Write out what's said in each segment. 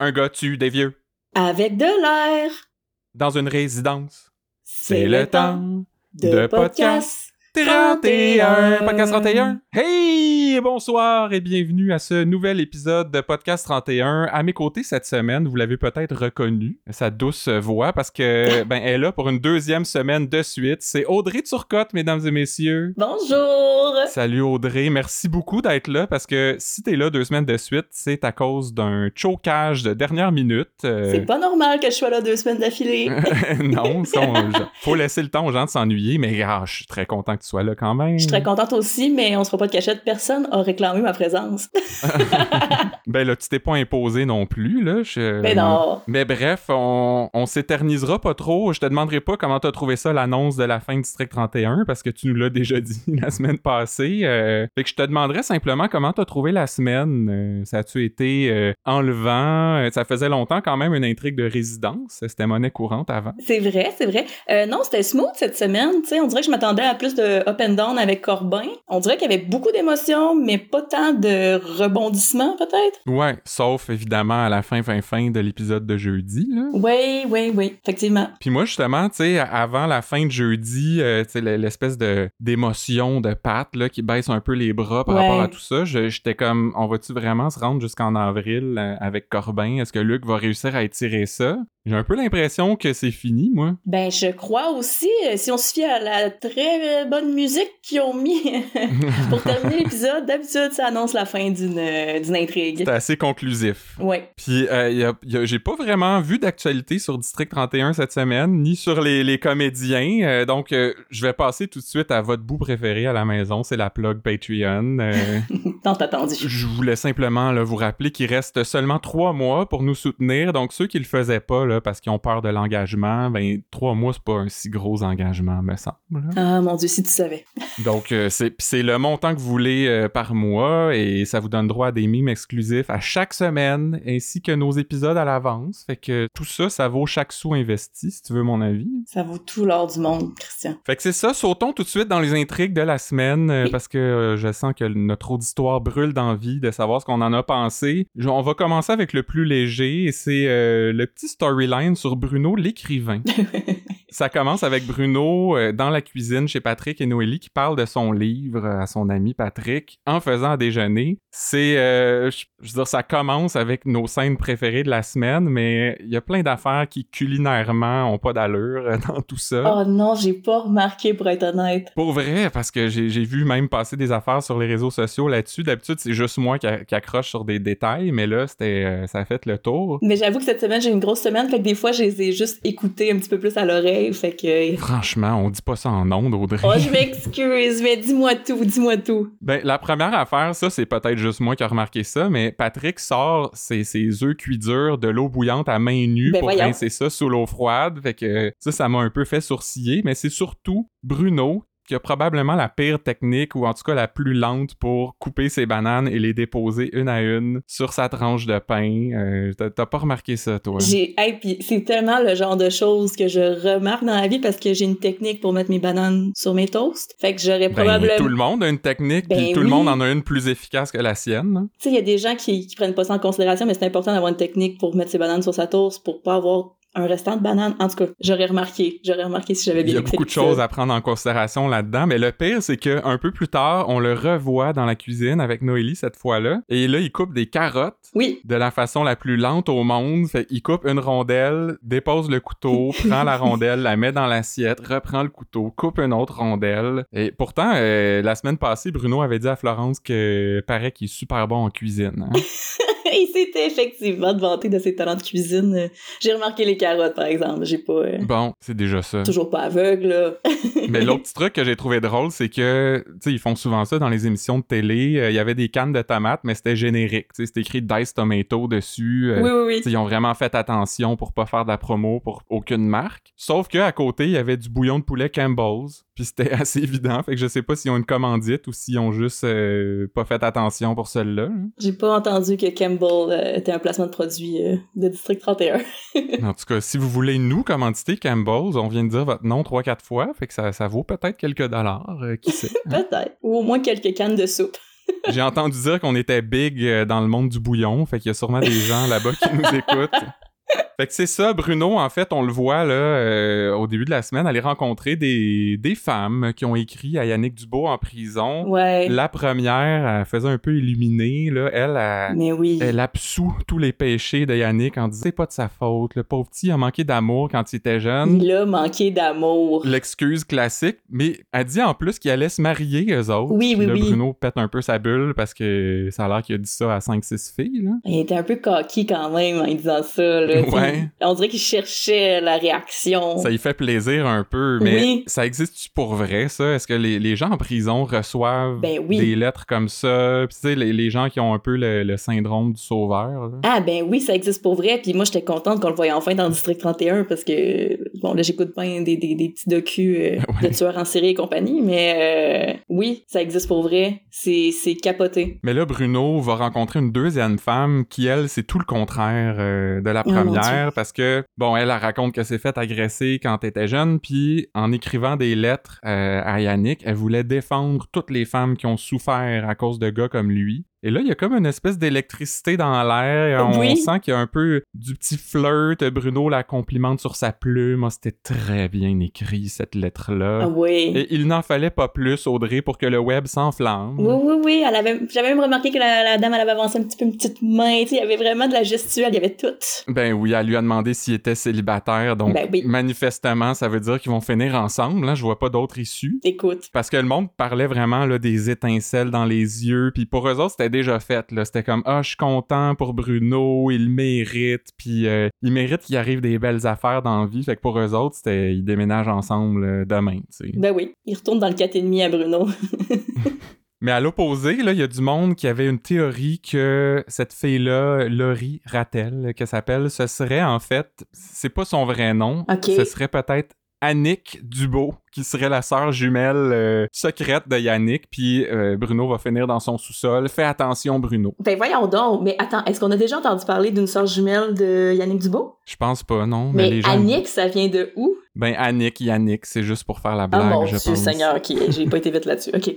Un gars tue des vieux. Avec de l'air. Dans une résidence. C'est le temps de podcast. 31. Podcast 31. Hey, bonsoir et bienvenue à ce nouvel épisode de Podcast 31. À mes côtés cette semaine, vous l'avez peut-être reconnu, sa douce voix, parce que ben elle est là pour une deuxième semaine de suite. C'est Audrey Turcotte, mesdames et messieurs. Bonjour. Salut Audrey, merci beaucoup d'être là parce que si t'es là deux semaines de suite, c'est à cause d'un chocage de dernière minute. euh, C'est pas normal que je sois là deux semaines d'affilée. non, ça, on- faut laisser le temps aux gens de s'ennuyer, mais ah, je suis très content que tu sois là quand même. Je suis très contente aussi, mais on se fera pas de cachette. Personne a réclamé ma présence. Ben là, tu t'es pas imposé non plus, là. je- Mais non. Mais bref, on, on s'éternisera pas trop. Je te demanderai pas comment t'as trouvé ça, l'annonce de la fin de District 31, parce que tu nous l'as déjà dit la semaine passée. Euh, fait que je te demanderais simplement comment t'as trouvé la semaine. Euh, ça a-tu été euh, enlevant? Ça faisait longtemps quand même une intrigue de résidence. C'était monnaie courante avant. C'est vrai, c'est vrai. Non, c'était smooth cette semaine. On dirait que je m'attendais à plus de up and down avec Corbin. On dirait qu'il y avait beaucoup d'émotions, mais pas tant de rebondissements, peut-être? Ouais, sauf évidemment à la fin, fin, fin de l'épisode de jeudi, là. Oui, oui, oui, effectivement. Puis moi, justement, tu sais, avant la fin de jeudi, euh, tu sais, l'espèce de d'émotion de Pat, là, qui baisse un peu les bras par Ouais. rapport à tout ça, j'étais comme, on va-tu vraiment se rendre jusqu'en avril euh, avec Corbin? Est-ce que Luc va réussir à étirer ça? J'ai un peu l'impression que c'est fini, moi. Ben, je crois aussi, euh, si on se fie à la très euh, musique qu'ils ont mis pour terminer l'épisode, d'habitude, ça annonce la fin d'une euh, d'une intrigue. C'était assez conclusif. Ouais. Puis euh, j'ai pas vraiment vu d'actualité sur District 31 cette semaine, ni sur les, les comédiens. Euh, donc, euh, je vais passer tout de suite à votre bout préféré à la maison, c'est la plug Patreon. Tant attendu. Je voulais simplement là, vous rappeler qu'il reste seulement trois mois pour nous soutenir. Donc, ceux qui le faisaient pas là, parce qu'ils ont peur de l'engagement, ben, trois mois, c'est pas un si gros engagement, me semble. Ah, mon Dieu, si tu savais. Donc, euh, c'est le montant que vous voulez euh, par mois et ça vous donne droit à des mimes exclusifs à chaque semaine ainsi que nos épisodes à l'avance. Fait que tout ça, ça vaut chaque sou investi, si tu veux mon avis. Ça vaut tout l'or du monde, Christian. Fait que c'est ça, sautons tout de suite dans les intrigues de la semaine euh, Oui. parce que je sens que notre auditoire brûle d'envie de savoir ce qu'on en a pensé. Je- on va commencer avec le plus léger et c'est le petit storyline sur Bruno l'écrivain. Ça commence avec Bruno dans la cuisine chez Patrick et Noélie qui parle de son livre à son ami Patrick en faisant à déjeuner. C'est, euh, je je veux dire, ça commence avec nos scènes préférées de la semaine, mais il y a plein d'affaires qui culinairement ont pas d'allure euh, dans tout ça. Oh non, j'ai pas remarqué, pour être honnête. Pour vrai, parce que j'ai j'ai vu même passer des affaires sur les réseaux sociaux là-dessus. D'habitude, c'est juste moi qui, a- qui accroche sur des détails, mais là, c'était, euh, ça a fait le tour. Mais j'avoue que cette semaine, j'ai une grosse semaine, fait que des fois, je les ai juste écoutés un petit peu plus à l'oreille, fait que... Franchement, on dit pas ça en ondes, Audrey. Oh, je m'excuse, mais dis-moi tout, dis-moi tout. Ben, la première affaire, ça, c'est peut-être juste moi qui a remarqué ça, mais Patrick sort ses, ses œufs cuits durs de l'eau bouillante à main nue Ben pour voyons. rincer ça sous l'eau froide. Fait que ça, ça m'a un peu fait sourciller, mais c'est surtout Bruno qui a probablement la pire technique, ou en tout cas la plus lente pour couper ses bananes et les déposer une à une sur sa tranche de pain. Euh, t'as- pas remarqué ça, toi? J'ai... Hey, puis c'est tellement le genre de choses que je remarque dans la vie parce que j'ai une technique pour mettre mes bananes sur mes toasts. Fait que j'aurais Ben, probablement... tout le monde a une technique, Ben puis tout le monde en a une plus efficace que la sienne. hein. Tu sais, il y a des gens qui, qui prennent pas ça en considération, mais c'est important d'avoir une technique pour mettre ses bananes sur sa toast pour pas avoir un restant de bananes. En tout cas, j'aurais remarqué. J'aurais remarqué si j'avais Il bien y a beaucoup de choses à prendre en considération là-dedans, mais le pire, c'est que un peu plus tard, on le revoit dans la cuisine avec Noélie cette fois-là, et là, il coupe des carottes Oui, de la façon la plus lente au monde. Fait il coupe une rondelle, dépose le couteau, prend la rondelle, la met dans l'assiette, reprend le couteau, coupe une autre rondelle. Et pourtant, euh, la semaine passée, Bruno avait dit à Florence que paraît qu'il est super bon en cuisine. hein. il s'était effectivement vanté de ses talents de cuisine. J'ai remarqué les carottes, par exemple. J'ai pas... euh, Bon, c'est déjà ça. Toujours pas aveugle, là. Mais l'autre petit truc que j'ai trouvé drôle, c'est que, tu sais, ils font souvent ça dans les émissions de télé. Euh, Il y avait des cannes de tomates, mais c'était générique. Tu sais, c'était écrit Dice Tomato dessus. Euh, oui, oui, oui. Ils ont vraiment fait attention pour pas faire de la promo pour aucune marque. Sauf que à côté, il y avait du bouillon de poulet Campbell's. Puis c'était assez évident. Fait que je sais pas s'ils ont une commandite ou s'ils ont juste pas fait attention pour celle-là. hein. J'ai pas entendu que Campbell euh, était un placement de produit euh, de District 31. En tout cas, si vous voulez nous commanditer Campbell's, on vient de dire votre nom 3-4 fois. Fait que ça, ça vaut peut-être quelques dollars. euh, qui sait. hein? Peut-être. Ou au moins quelques cannes de soupe. J'ai entendu dire qu'on était big dans le monde du bouillon, fait qu'il y a sûrement des gens là-bas qui nous écoutent. Fait que c'est ça, Bruno, en fait, on le voit là euh, au début de la semaine, aller rencontrer des, des femmes qui ont écrit à Yannick Dubois en prison. Ouais. La première, elle faisait un peu illuminer, là. Elle, elle, Mais oui. elle absout tous les péchés de Yannick en disant c'est pas de sa faute. Le pauvre petit a manqué d'amour quand il était jeune. Il a manqué d'amour. L'excuse classique, mais elle dit en plus qu'il allait se marier, eux autres. Oui, oui, là, oui. Bruno pète un peu sa bulle parce que ça a l'air qu'il a dit ça à 5-6 filles, là. Il était un peu coquille quand même en disant ça. Là, Ouais. On dirait qu'il cherchait la réaction. Ça y fait plaisir un peu, mais Oui. ça existe-tu pour vrai, ça? Est-ce que les, les gens en prison reçoivent Ben oui. des lettres comme ça? Puis tu sais, les, les gens qui ont un peu le, le syndrome du sauveur, là. Ah ben oui, ça existe pour vrai. Puis moi, j'étais contente qu'on le voyait enfin dans le District 31 parce que, bon, là, j'écoute pas des, des, des petits docus euh, Ouais. de tueurs en série et compagnie, mais euh, oui, ça existe pour vrai. C'est capoté. Mais là, Bruno va rencontrer une deuxième femme qui, elle, c'est tout le contraire euh, de la mon parce que, bon, elle, raconte qu'elle s'est faite agresser quand elle était jeune, puis en écrivant des lettres euh, à Yannick, elle voulait défendre toutes les femmes qui ont souffert à cause de gars comme lui. Et là, il y a comme une espèce d'électricité dans l'air. On Oui. sent qu'il y a un peu du petit flirt. Bruno la complimente sur sa plume. Ah, C'était très bien écrit, cette lettre-là. Ah oui. Et il n'en fallait pas plus, Audrey, pour que le web s'enflamme. Oui, oui, oui. Avait, j'avais même remarqué que la, la dame, elle avait avancé un petit peu une petite main. Il y avait vraiment de la gestuelle, il y avait tout. Ben oui, elle lui a demandé s'il était célibataire, donc Ben oui. manifestement, ça veut dire qu'ils vont finir ensemble. Là, je vois pas d'autre issue. Écoute. Parce que le monde parlait vraiment là, des étincelles dans les yeux, puis pour eux autres, c'était déjà fait. Là. C'était comme « Ah, je suis content pour Bruno, il mérite, puis euh, il mérite qu'il arrive des belles affaires dans la vie. » Fait que pour eux autres, c'était ils déménagent ensemble euh, demain, tu sais. Ben oui. Il retourne dans le 4,5 à Bruno. Mais à l'opposé, il y a du monde qui avait une théorie que cette fille-là, Laurie Rattel, qu'elle s'appelle, ce serait en fait, c'est pas son vrai nom, Ok. ce serait peut-être Annick Dubo, qui serait la sœur jumelle euh, secrète de Yannick, puis euh, Bruno va finir dans son sous-sol. Fais attention, Bruno. Ben voyons donc. Mais attends, est-ce qu'on a déjà entendu parler d'une sœur jumelle de Yannick Dubo? Je pense pas, non, mais, Mais les gens... Annick, ça vient de où? Ben, Annick, Yannick, c'est juste pour faire la Ah blague, mon je Dieu pense. Seigneur, ok, j'ai pas été vite là-dessus, ok.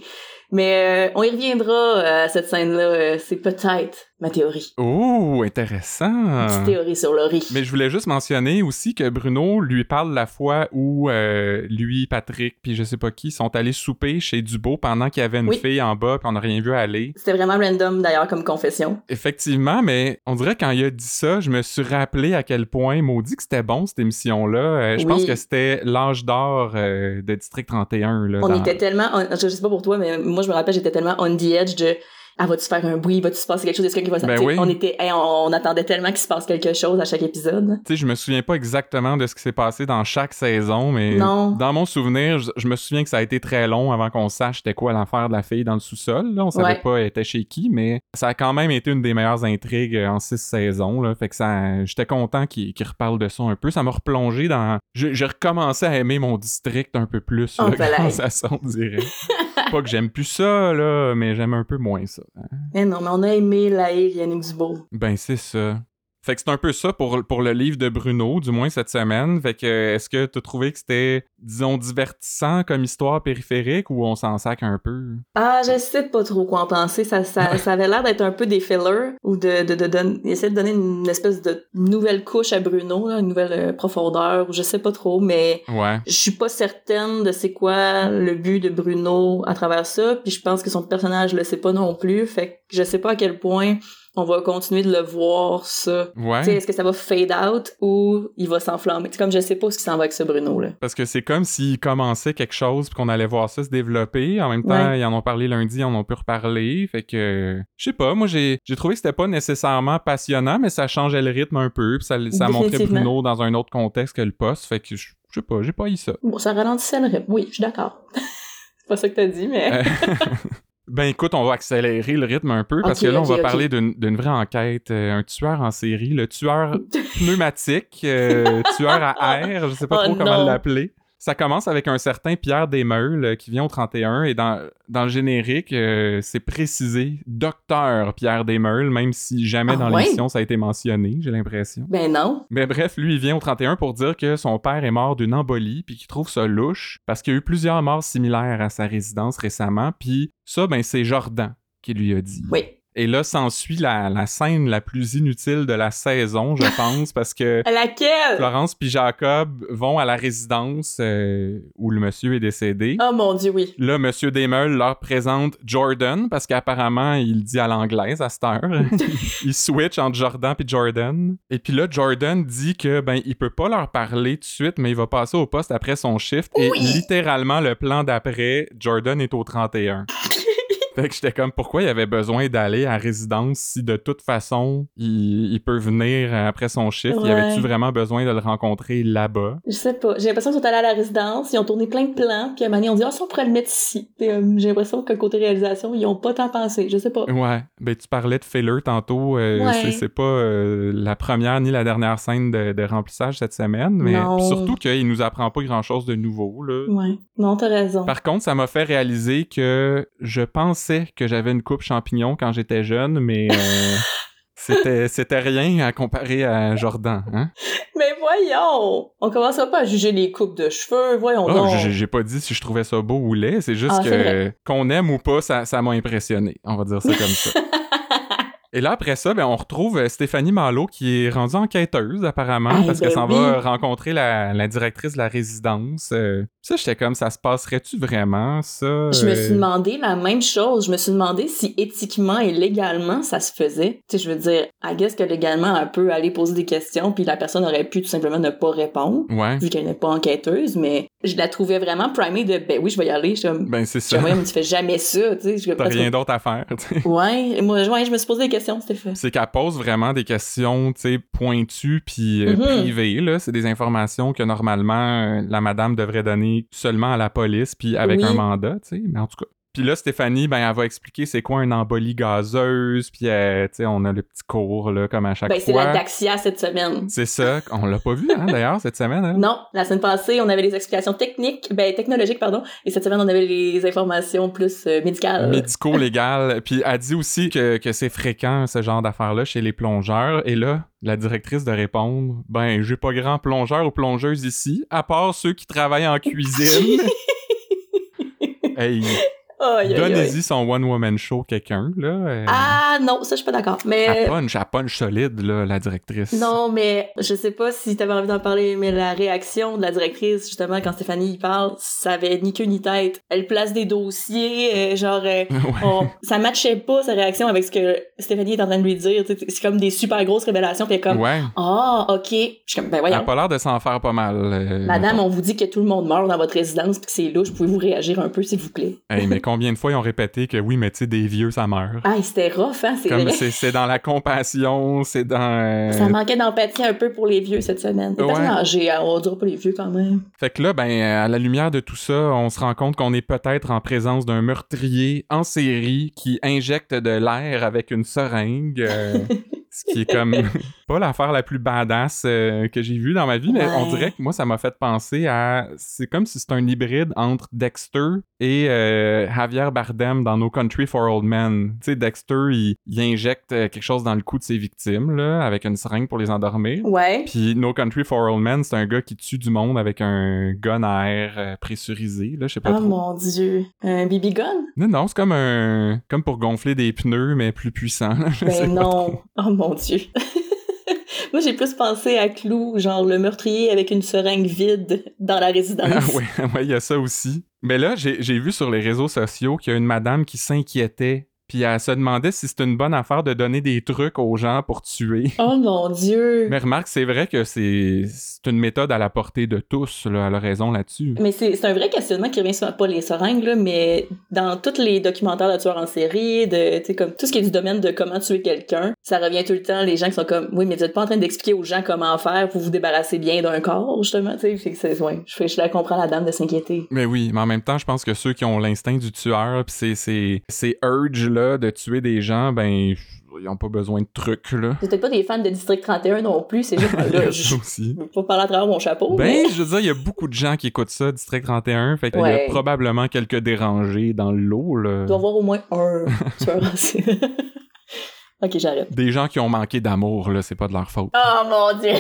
Mais euh, on y reviendra euh, à cette scène-là, euh, c'est peut-être ma théorie. Oh, intéressant! Petite théorie sur Laurie. Mais je voulais juste mentionner aussi que Bruno lui parle la fois où lui, Patrick, puis je sais pas qui, sont allés souper chez Dubo pendant qu'il y avait une Oui. fille en bas, puis on n'a rien vu aller. C'était vraiment random d'ailleurs comme confession. Effectivement, mais on dirait quand il a dit ça, je me suis rappelé à quel point maudit que c'était bon cette émission-là. Euh, je Oui. pense que c'était l'âge d'or euh, de District 31. Là, On dans- était tellement, on- je sais pas pour toi, mais moi je me rappelle, j'étais tellement on the edge de ah, va-tu faire un bruit, va-tu se passer quelque chose, est-ce qu'il va Ben oui. On était, hey, on, on attendait tellement qu'il se passe quelque chose à chaque épisode. Tu sais, je me souviens pas exactement de ce qui s'est passé dans chaque saison, mais Non. dans mon souvenir, je, je me souviens que ça a été très long avant qu'on sache c'était quoi l'affaire de la fille dans le sous-sol. Là. On savait Ouais. pas elle était chez qui, mais ça a quand même été une des meilleures intrigues en six saisons. Là. Fait que ça, j'étais content qu'il qu'il reparle de ça un peu. Ça m'a replongé dans. J'ai recommencé à aimer mon district un peu plus là, grâce à ça, on dirait. pas que j'aime plus ça, là, mais j'aime un peu moins ça. hein. Eh non, mais on a aimé l'haïr Yannick Dubo. Ben, c'est ça. Fait que c'est un peu ça pour, pour le livre de Bruno, du moins cette semaine. Fait que est-ce que t'as trouvé que c'était, disons, divertissant comme histoire périphérique ou on s'en sac un peu? Ah, je sais pas trop quoi en penser. Ça, ça, ça avait l'air d'être un peu des fillers ou de, de, de, don- essayer de donner une espèce de nouvelle couche à Bruno, là, une nouvelle euh, profondeur, ou je sais pas trop, mais Ouais. je suis pas certaine de c'est quoi le but de Bruno à travers ça, puis je pense que son personnage le sait pas non plus, fait que je sais pas à quel point on va continuer de le voir ça. Ouais. Tu sais, est-ce que ça va fade out ou il va s'enflammer? C'est comme je sais pas ce qui s'en va avec ce Bruno là. Parce que c'est comme s'il commençait quelque chose puis qu'on allait voir ça se développer. En même temps, Ouais. ils en ont parlé lundi, ils en ont pu reparler. Fait que, je sais pas, moi j'ai trouvé que c'était pas nécessairement passionnant, mais ça changeait le rythme un peu puis ça, ça montrait. Bruno dans un autre contexte que le poste. Fait que, je je sais pas, j'ai pas eu ça. Bon, ça ralentissait le rythme. Oui, je suis d'accord. c'est pas ça que t'as dit, mais. Ben écoute, on va accélérer le rythme un peu parce que là, on va parler d'une vraie enquête. euh, un tueur en série, le tueur pneumatique, euh, tueur à air, je sais pas Oh trop comment l'appeler. Ça commence avec un certain Pierre Desmeules euh, qui vient au 31 et dans, dans le générique, euh, c'est précisé docteur Pierre Desmeules, même si jamais Ah dans ouais? l'émission ça a été mentionné, j'ai l'impression. ben non. Mais bref, lui, il vient au 31 pour dire que son père est mort d'une embolie, puis qu'il trouve ça louche, parce qu'il y a eu plusieurs morts similaires à sa résidence récemment, puis ça, ben, c'est Jordan qu'il lui a dit. Oui. Et là, s'ensuit la, la scène la plus inutile de la saison, je pense, parce que Laquelle? Florence puis Jacob vont à la résidence euh, où le monsieur est décédé. Oh mon dieu, oui. Là, Monsieur Demel leur présente Jordan parce qu'apparemment, il dit à l'anglaise à cette heure. il switch entre Jordan puis Jordan. Et puis là, Jordan dit que ben il peut pas leur parler tout de suite, mais il va passer au poste après son shift. Et Oui. littéralement, le plan d'après, Jordan est au 31. Fait que j'étais comme, pourquoi il avait besoin d'aller à résidence si de toute façon, il, il peut venir après son? Il Ouais. avait-tu vraiment besoin de le rencontrer là-bas? Je sais pas. J'ai l'impression qu'ils sont allés à la résidence, ils ont tourné plein de plans, puis à un moment donné, on dit, ah, ça, on pourrait le mettre ici. Euh, J'ai l'impression que côté réalisation, ils ont pas tant pensé. Je sais pas. Ouais, ben tu parlais de filler tantôt, euh, Ouais. c'est- pas euh, la première ni la dernière scène de, de remplissage cette semaine, mais surtout qu'il nous apprend pas grand-chose de nouveau, là. Ouais. Non, t'as raison. Par contre, ça m'a fait réaliser que je pensais que j'avais une coupe champignon quand j'étais jeune, mais euh, c'était c'était rien à comparer à Jordan, hein? Mais voyons! On commencera pas à juger les coupes de cheveux, voyons Oh, donc. j'ai- pas dit si je trouvais ça beau ou laid, c'est juste Ah, que qu'on aime ou pas, ça ça m'a impressionné. On va dire ça comme ça. Et là, après ça, ben, on retrouve euh, Stéphanie Malo qui est rendue enquêteuse, apparemment, Ah, parce ben qu'elle s'en oui. va rencontrer la, la directrice de la résidence. Euh, ça, j'étais comme, ça se passerait-tu vraiment, ça? Je me Euh, suis demandé la même chose. Je me suis demandé si éthiquement et légalement ça se faisait. Tu sais, je veux dire, I guess que légalement, elle peut aller poser des questions, puis la personne aurait pu tout simplement ne pas répondre, Ouais, vu qu'elle n'est pas enquêteuse, mais je la trouvais vraiment primée de, ben oui, je vais y aller. Je ben c'est je ça. Ouais, mais tu fais jamais ça, tu sais. Je- T'as rien d'autre à faire, tu sais. Ouais, moi, ouais, je me suis posé des questions, C'est qu'elle pose vraiment des questions, tu sais, pointues puis euh, Mhm. privées, là. C'est des informations que normalement euh, la madame devrait donner seulement à la police puis avec Oui. un mandat, tu sais. Mais en tout cas. Puis là, Stéphanie, ben, elle va expliquer c'est quoi une embolie gazeuse, puis euh, tu sais, on a le petit cours, là, comme à chaque Ben, c'est fois. la Daxia cette semaine. C'est ça, on l'a pas vu, hein, d'ailleurs, cette semaine. hein? Non, la semaine passée, on avait les explications techniques, ben technologiques, pardon, et cette semaine, on avait les informations plus euh, médicales. médico-légal. Puis elle dit aussi que, que c'est fréquent, ce genre d'affaires-là, chez les plongeurs. Et là, la directrice de répondre Ben, j'ai pas grand plongeur ou plongeuse ici, à part ceux qui travaillent en cuisine. hey, Donnez-y son one-woman show, quelqu'un, là. euh, Ah non, ça je suis pas d'accord. Elle Mais punch, elle punch solide, là, la directrice. non, mais je sais pas si t'avais envie d'en parler, mais la réaction de la directrice justement quand Stéphanie y parle, ça avait ni queue ni tête. Elle place des dossiers, euh, genre euh, Ouais. on- ça matchait pas sa réaction avec ce que Stéphanie est en train de lui dire. C'est comme des super grosses révélations, puis elle est comme Ouais. ah ok, je suis comme ben Elle voyons. a pas l'air de s'en faire pas mal. euh, Madame, on vous dit que tout le monde meurt dans votre résidence puis que c'est louche, pouvez-vous réagir un peu s'il vous plaît? Hey, mais combien de fois ils ont répété que oui, mais tu sais, des vieux, ça meurt. Ah, c'était rough hein, c'est Comme c'est dans la compassion, c'est dans. euh, Ça manquait d'empathie un peu pour les vieux cette semaine. Les Ouais. personnes âgées, hein, on dira pas les vieux quand même. Fait que là, ben, à la lumière de tout ça, on se rend compte qu'on est peut-être en présence d'un meurtrier en série qui injecte de l'air avec une seringue. euh, ce qui est comme pas l'affaire la plus badass euh, que j'ai vue dans ma vie, mais Ouais. on dirait que moi, ça m'a fait penser à. C'est comme si c'était un hybride entre Dexter et euh, Javier Bardem dans No Country for Old Men. Tu sais, Dexter, il, il injecte euh, quelque chose dans le cou de ses victimes, là, avec une seringue pour les endormir. Ouais. Puis No Country for Old Men, c'est un gars qui tue du monde avec un gun à air euh, pressurisé, là, je sais pas Oh trop. mon dieu. Un BB gun? Non, non, c'est comme un... comme pour gonfler des pneus, mais plus puissant. je sais Ben trop. non. Oh mon dieu. Moi, j'ai plus pensé à Clou, genre le meurtrier avec une seringue vide dans la résidence. Ah ouais, ouais, il y a ça aussi. Mais là, j'ai vu sur les réseaux sociaux qu'il y a une madame qui s'inquiétait, puis elle se demandait si c'était une bonne affaire de donner des trucs aux gens pour tuer. Oh mon dieu. Mais remarque, c'est vrai que c'est c'est une méthode à la portée de tous, là, elle a raison là-dessus. Mais c'est c'est un vrai questionnement qui revient sur pas les seringues, là, mais dans tous les documentaires de tueurs en série, de, tu sais, comme tout ce qui est du domaine de comment tuer quelqu'un, ça revient tout le temps, les gens qui sont comme, oui, mais vous êtes pas en train d'expliquer aux gens comment faire pour vous débarrasser bien d'un corps, justement, c'est, ouais, je, je la comprends, la dame, de s'inquiéter. Mais oui, mais en même temps, je pense que ceux qui ont l'instinct du tueur, pis ces, ces, de tuer des gens, ben, ils ont pas besoin de trucs, là. C'est peut-être pas des fans de District 31 non plus, c'est juste, là, je aussi. je pas parler à travers mon chapeau, Ben, mais... je veux dire, il y a beaucoup de gens qui écoutent ça, District 31, fait qu'il y a probablement quelques dérangés dans le lot, là. Il doit y avoir au moins un tueur ok, j'arrête. Des gens qui ont manqué d'amour, là, c'est pas de leur faute. Oh mon dieu!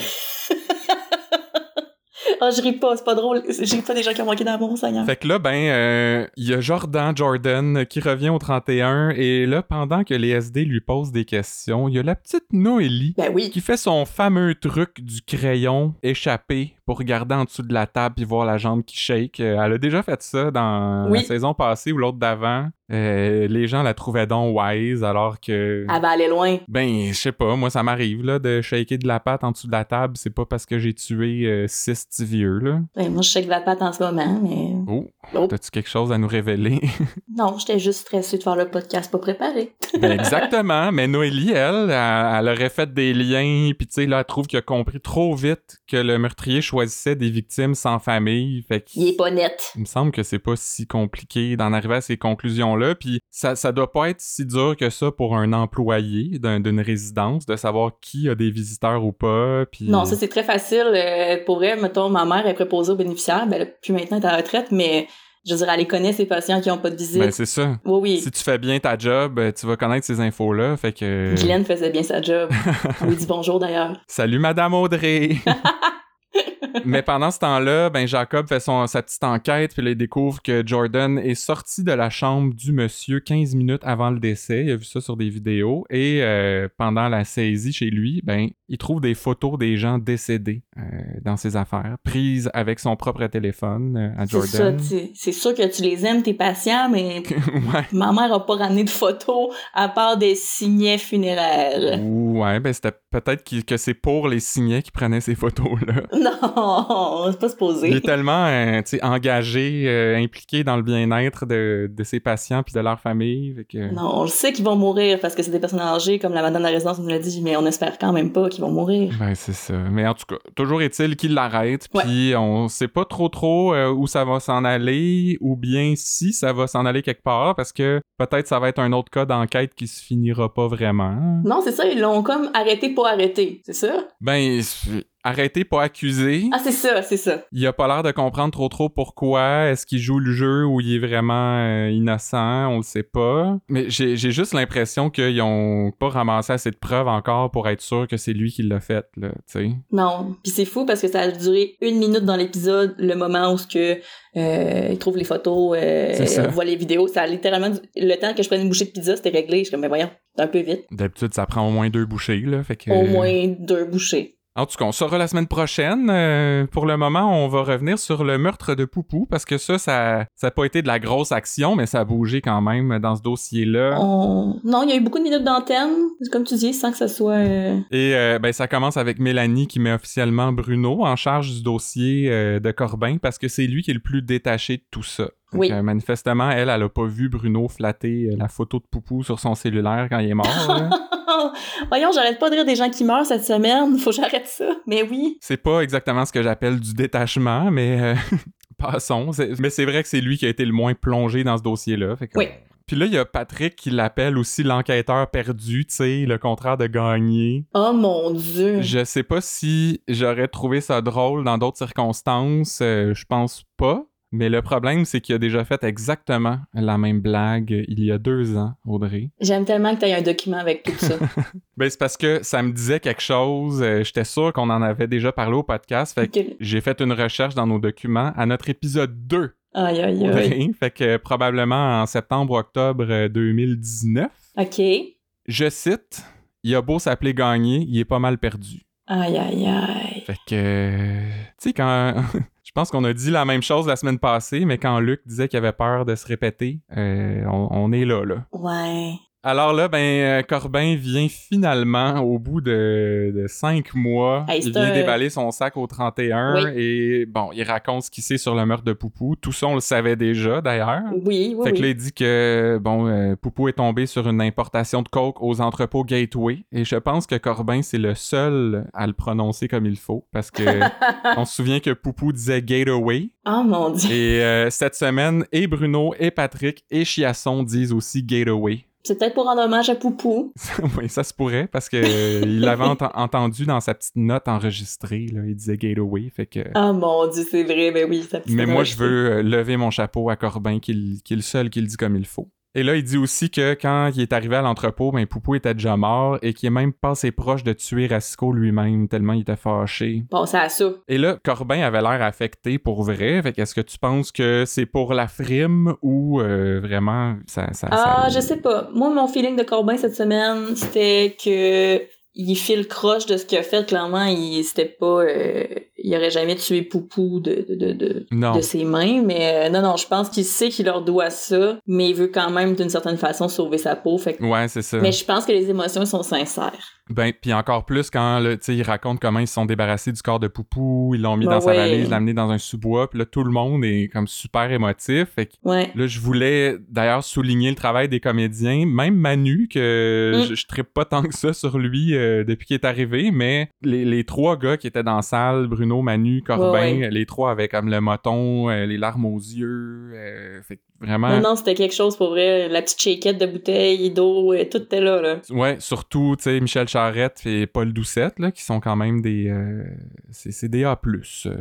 Oh, je ris pas, c'est pas drôle. Je ris pas des gens qui ont manqué d'amour, Seigneur. Fait que là, ben, euh, il y a Jordan Jordan qui revient au 31 et là, pendant que les SD lui posent des questions, il y a la petite Noélie Ben oui. qui fait son fameux truc du crayon échappé pour regarder en dessous de la table et voir la jambe qui shake. Euh, Elle a déjà fait ça dans Oui. la saison passée ou l'autre d'avant. Euh, les gens la trouvaient donc wise alors que... Elle va aller loin. Ben, je sais pas, moi ça m'arrive là de shaker de la patte en dessous de la table, c'est pas parce que j'ai tué euh, six petits vieux là. Ben, moi, je sais que la patte en ce moment, mais. Oh, Oh. t'as-tu quelque chose à nous révéler? Non, j'étais juste stressée de faire le podcast pas préparé. ben exactement, mais Noélie, elle, elle, elle aurait fait des liens, puis tu sais, là, elle trouve qu'elle a compris trop vite que le meurtrier choisissait des victimes sans famille, fait. Il est pas net. Il me semble que c'est pas si compliqué d'en arriver à ces conclusions-là, puis ça, ça doit pas être si dur que ça pour un employé d'un- d'une résidence, de savoir qui a des visiteurs ou pas, puis... Non, ça c'est très facile. euh, pour elle, mettons, ma mère est préposée aux bénéficiaires, ben puis maintenant elle est à la retraite, mais je veux dire, elle les connaît, ces patients qui ont pas de visite. Ben c'est ça. oui, oui. Si tu fais bien ta job, euh, tu vas connaître ces infos-là, fait que... Guylaine faisait bien sa job. On lui dit bonjour d'ailleurs. Salut Madame Audrey! Mais pendant ce temps-là, ben Jacob fait son, sa petite enquête, puis là, il découvre que Jordan est sorti de la chambre du monsieur 15 minutes avant le décès. Il a vu ça sur des vidéos. Et euh, pendant la saisie chez lui, ben il trouve des photos des gens décédés euh, dans ses affaires, prises avec son propre téléphone euh, à C'est ça, Jordan. tu sais. c'est sûr que tu les aimes, tes patients, mais ouais. ma mère a pas ramené de photos à part des signets funéraires. Ouais, ben c'était peut-être que c'est pour les signets qui prenaient ces photos-là. Non, c'est pas supposé. Il est tellement euh, engagé, euh, impliqué dans le bien-être de, de ses patients puis de leur famille. fait que- Non, on le sait qu'ils vont mourir parce que c'est des personnes âgées, comme la madame de la résidence nous l'a dit, mais on espère quand même pas qu'ils vont mourir. Ben, c'est ça. Mais en tout cas, toujours est-il qu'il l'arrête, puis on sait pas trop trop euh, où ça va s'en aller, ou bien si ça va s'en aller quelque part, parce que peut-être ça va être un autre cas d'enquête qui se finira pas vraiment. Non, c'est ça, ils l'ont comme arrêté pour arrêter, c'est ça? Ben, arrêtez, pas accuser. Ah, c'est ça, c'est ça. Il a pas l'air de comprendre trop trop pourquoi. Est-ce qu'il joue le jeu ou il est vraiment euh, innocent? On le sait pas. Mais j'ai j'ai juste l'impression qu'ils ont pas ramassé assez de preuves encore pour être sûr que c'est lui qui l'a fait, là, tu sais. Non, puis c'est fou parce que ça a duré une minute dans l'épisode, le moment où ce que euh, ils trouvent les photos, euh, voient les vidéos, ça a littéralement du- le temps que je prenne une bouchée de pizza, c'était réglé. Je suis comme mais voyons, c'est un peu vite. D'habitude, ça prend au moins deux bouchées, là. Fait que... Au moins deux bouchées. En tout cas, on saura la semaine prochaine. Euh, pour le moment, on va revenir sur le meurtre de Poupou parce que ça, ça n'a pas été de la grosse action, mais ça a bougé quand même dans ce dossier-là. On... Non, il y a eu beaucoup de minutes d'antenne, comme tu dis, sans que ça soit. euh, Et euh, ben, ça commence avec Mélanie qui met officiellement Bruno en charge du dossier de Corbin parce que c'est lui qui est le plus détaché de tout ça. Donc, Oui. euh, manifestement, elle, elle a pas vu Bruno flatter euh, la photo de Poupou sur son cellulaire quand il est mort. Voyons, j'arrête pas de rire des gens qui meurent cette semaine. Faut que j'arrête ça. Mais oui. C'est pas exactement ce que j'appelle du détachement, mais euh, passons. Mais c'est vrai que c'est lui qui a été le moins plongé dans ce dossier-là. que- Oui. Puis là, il y a Patrick qui l'appelle aussi l'enquêteur perdu, tu sais, le contraire de gagner. Oh mon dieu. Je sais pas si j'aurais trouvé ça drôle dans d'autres circonstances. euh, je pense pas. Mais le problème, c'est qu'il a déjà fait exactement la même blague il y a deux ans, Audrey. J'aime tellement que t'aies un document avec tout ça. Ben, c'est parce que ça me disait quelque chose. euh, J'étais sûr qu'on en avait déjà parlé au podcast. Fait que j'ai fait une recherche dans nos documents à notre épisode 2. Aïe, aïe, aïe. Audrey. Fait que euh, probablement en septembre-octobre euh, 2019. Ok. Je cite Il a beau s'appeler Gagné, il est pas mal perdu. Aïe, aïe, aïe. Fait que. euh, Tu sais, quand. Je pense qu'on a dit la même chose la semaine passée, mais quand Luc disait qu'il avait peur de se répéter, euh, on, on est là, là. Ouais. Alors là, ben, euh, Corbin vient finalement, au bout de, de cinq mois, Hey, il vient un- déballer son sac au 31 Oui. et bon, il raconte ce qu'il sait sur le meurtre de Poupou. Tout ça, on le savait déjà d'ailleurs. Oui, oui, Fait que oui. là, il dit que, bon, euh, Poupou est tombé sur une importation de coke aux entrepôts Gateway. Et je pense que Corbin, c'est le seul à le prononcer comme il faut. Parce que on se souvient que Poupou disait Gateway. Oh mon dieu. Et euh, cette semaine, et Bruno, et Patrick, et Chiasson disent aussi Gateway. C'est peut-être pour rendre hommage à Poupou. oui, ça se pourrait parce que euh, il l'avait ent- entendu dans sa petite note enregistrée. Là, il disait Gateway. Fait que. Oh mon dieu, c'est vrai, ben oui. ça Mais moi, je veux euh, lever mon chapeau à Corbin, qui est le seul qui le dit comme il faut. Et là, il dit aussi que quand il est arrivé à l'entrepôt, ben, Poupou était déjà mort et qu'il est même passé proche de tuer Rasco lui-même, tellement il était fâché. Bon, ça à ça. Et là, Corbin avait l'air affecté pour vrai. Fait qu'est-ce que tu penses que c'est pour la frime ou euh, vraiment ça, ça, Ah, ça- je sais pas. Moi, mon feeling de Corbin cette semaine, c'était que il file croche de ce qu'il a fait. Clairement, il c'était pas, euh, il aurait jamais tué Poupou de de de, de, ses mains. Mais euh, non, non, je pense qu'il sait qu'il leur doit ça, mais il veut quand même d'une certaine façon sauver sa peau. Fait que- Ouais, c'est ça. Mais je pense que les émotions sont sincères. Ben, puis encore plus quand là, il raconte comment ils se sont débarrassés du corps de Poupou, ils l'ont mis Ben dans sa valise, l'ont amené dans un sous-bois, puis là, tout le monde est comme super émotif. Fait que Ouais. là, je voulais d'ailleurs souligner le travail des comédiens, même Manu, que Mm. je, je trippe pas tant que ça sur lui euh, depuis qu'il est arrivé, mais les, les trois gars qui étaient dans la salle, Bruno, Manu, Corbin, Ouais, ouais. les trois avec comme le moton, euh, les larmes aux yeux, euh, fait vraiment... Non, non, c'était quelque chose pour vrai. La petite shakeette de bouteille, d'eau, euh, tout était là, là. Ouais, surtout, tu sais, Michel Charette et Paul Doucette, là, qui sont quand même des... euh, c'est des A+, euh,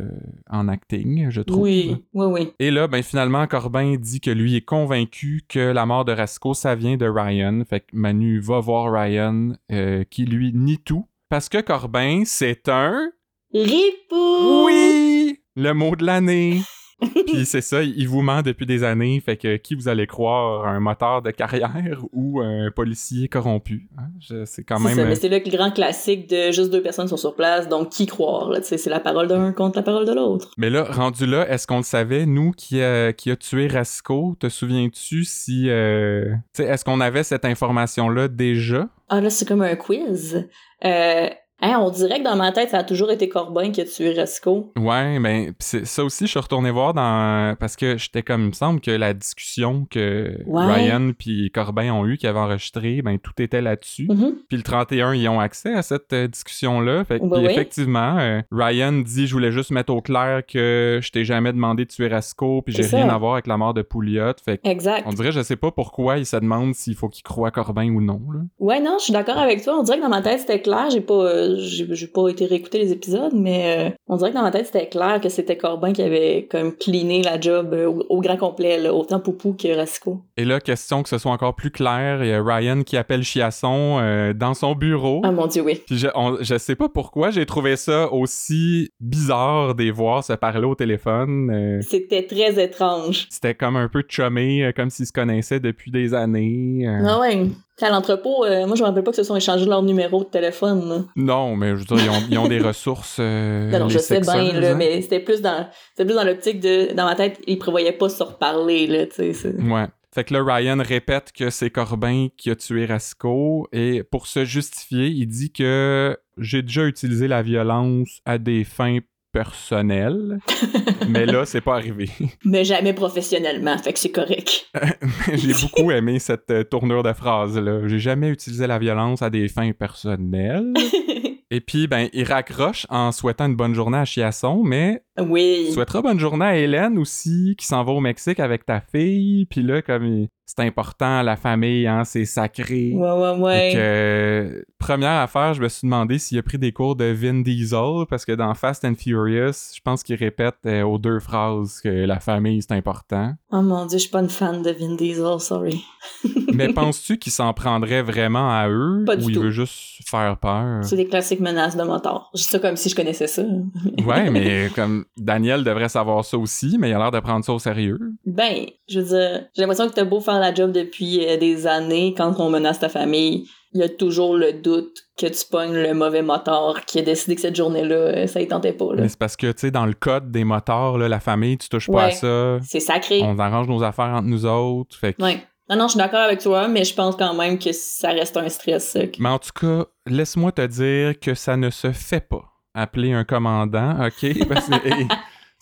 en acting, je trouve. Oui, oui, oui. Et là, ben finalement, Corbin dit que lui est convaincu que la mort de Rasco, ça vient de Ryan. Fait que Manu va voir Ryan, euh, qui lui nie tout. Parce que Corbin, c'est un... Ripou! Oui! Le mot de l'année! Puis c'est ça, il vous ment depuis des années, fait que qui vous allez croire, un moteur de carrière ou un policier corrompu? hein? C'est quand C'est même... ça, euh, mais c'est le grand classique de juste deux personnes sont sur place, donc qui croire, c'est la parole d'un contre la parole de l'autre. Mais là, rendu là, est-ce qu'on le savait, nous, qui a, qui a tué Rasco? Te souviens-tu si... euh, est-ce qu'on avait cette information-là déjà? Ah là, c'est comme un quiz. Euh, hein, on dirait que dans ma tête, ça a toujours été Corbin qui a tué Rasco. Ouais, ben, ça aussi, je suis retourné voir dans... Parce que j'étais comme, il me semble que la discussion que Ouais. Ryan puis Corbin ont eu, qui avaient enregistré, ben, tout était là-dessus. Mhm. Puis le 31, ils ont accès à cette euh, discussion-là. Fait Ben oui. effectivement, euh, Ryan dit Je voulais juste mettre au clair que je t'ai jamais demandé de tuer Rasco, puis j'ai rien à voir avec la mort de Pouliot. Fait Exact. on dirait, je sais pas pourquoi il se demande s'il faut qu'il croie Corbin ou non. Là. Ouais, non, je suis d'accord avec toi. On dirait que dans ma tête, c'était clair. J'ai pas, euh, j'ai, j'ai pas été réécouter les épisodes, mais euh, on dirait que dans ma tête, c'était clair que c'était Corbin qui avait comme cleané la job euh, au, au grand complet, là, autant Poupou que Rasco. Et là, question que ce soit encore plus clair, il y a Ryan qui appelle Chiasson euh, dans son bureau. Ah mon dieu, oui. Puis je, on- je sais pas pourquoi j'ai trouvé ça aussi bizarre de les voir se parler au téléphone. euh, C'était très étrange. C'était comme un peu chumé, comme s'ils se connaissaient depuis des années. Ah ouais. À l'entrepôt, euh, moi je me rappelle pas que se sont échangés leur numéro de téléphone. là. Non, mais je veux dire, ils ont, ils ont des ressources. euh, Non, non, je sais bien, là, hein. mais c'était plus dans c'était plus dans l'optique de dans ma tête, ils prévoyaient pas se reparler là, tu sais. c'est- Ouais. Fait que là, Ryan répète que c'est Corbin qui a tué Rasco et pour se justifier, il dit que j'ai déjà utilisé la violence à des fins personnelles, mais là, c'est pas arrivé. Mais jamais professionnellement, fait que c'est correct. J'ai beaucoup aimé cette euh, tournure de phrase-là. J'ai jamais utilisé la violence à des fins personnelles. Et puis, ben, il raccroche en souhaitant une bonne journée à Chiasson, mais oui. souhaitera bonne journée à Hélène aussi, qui s'en va au Mexique avec ta fille. Puis là, comme il- c'est important, la famille, hein, c'est sacré. Ouais, ouais, ouais. euh, première affaire, je me suis demandé s'il a pris des cours de Vin Diesel, parce que dans Fast and Furious, je pense qu'il répète euh, aux deux phrases que la famille, c'est important. Oh mon dieu, je suis pas une fan de Vin Diesel, sorry. Mais penses-tu qu'il s'en prendrait vraiment à eux, Pas du ou il tout. veut juste faire peur? C'est des classiques menaces de motards. Je ça comme si je connaissais ça. Ouais, mais comme Daniel devrait savoir ça aussi, mais il a l'air de prendre ça au sérieux. Ben, je veux dire, j'ai l'impression que t'as beau faire la job depuis euh, des années, quand on menace ta famille, il y a toujours le doute que tu pognes le mauvais moteur qui a décidé que cette journée-là, euh, ça y tentait pas. Là. Mais c'est parce que, tu sais, dans le code des moteurs, là, la famille, tu touches pas à ça. C'est sacré. On arrange nos affaires entre nous autres. Fait que- Ouais. Non, non, je suis d'accord avec toi, mais je pense quand même que ça reste un stress. euh, Mais en tout cas, laisse-moi te dire que ça ne se fait pas. Appeler un commandant, OK? Parce que- et,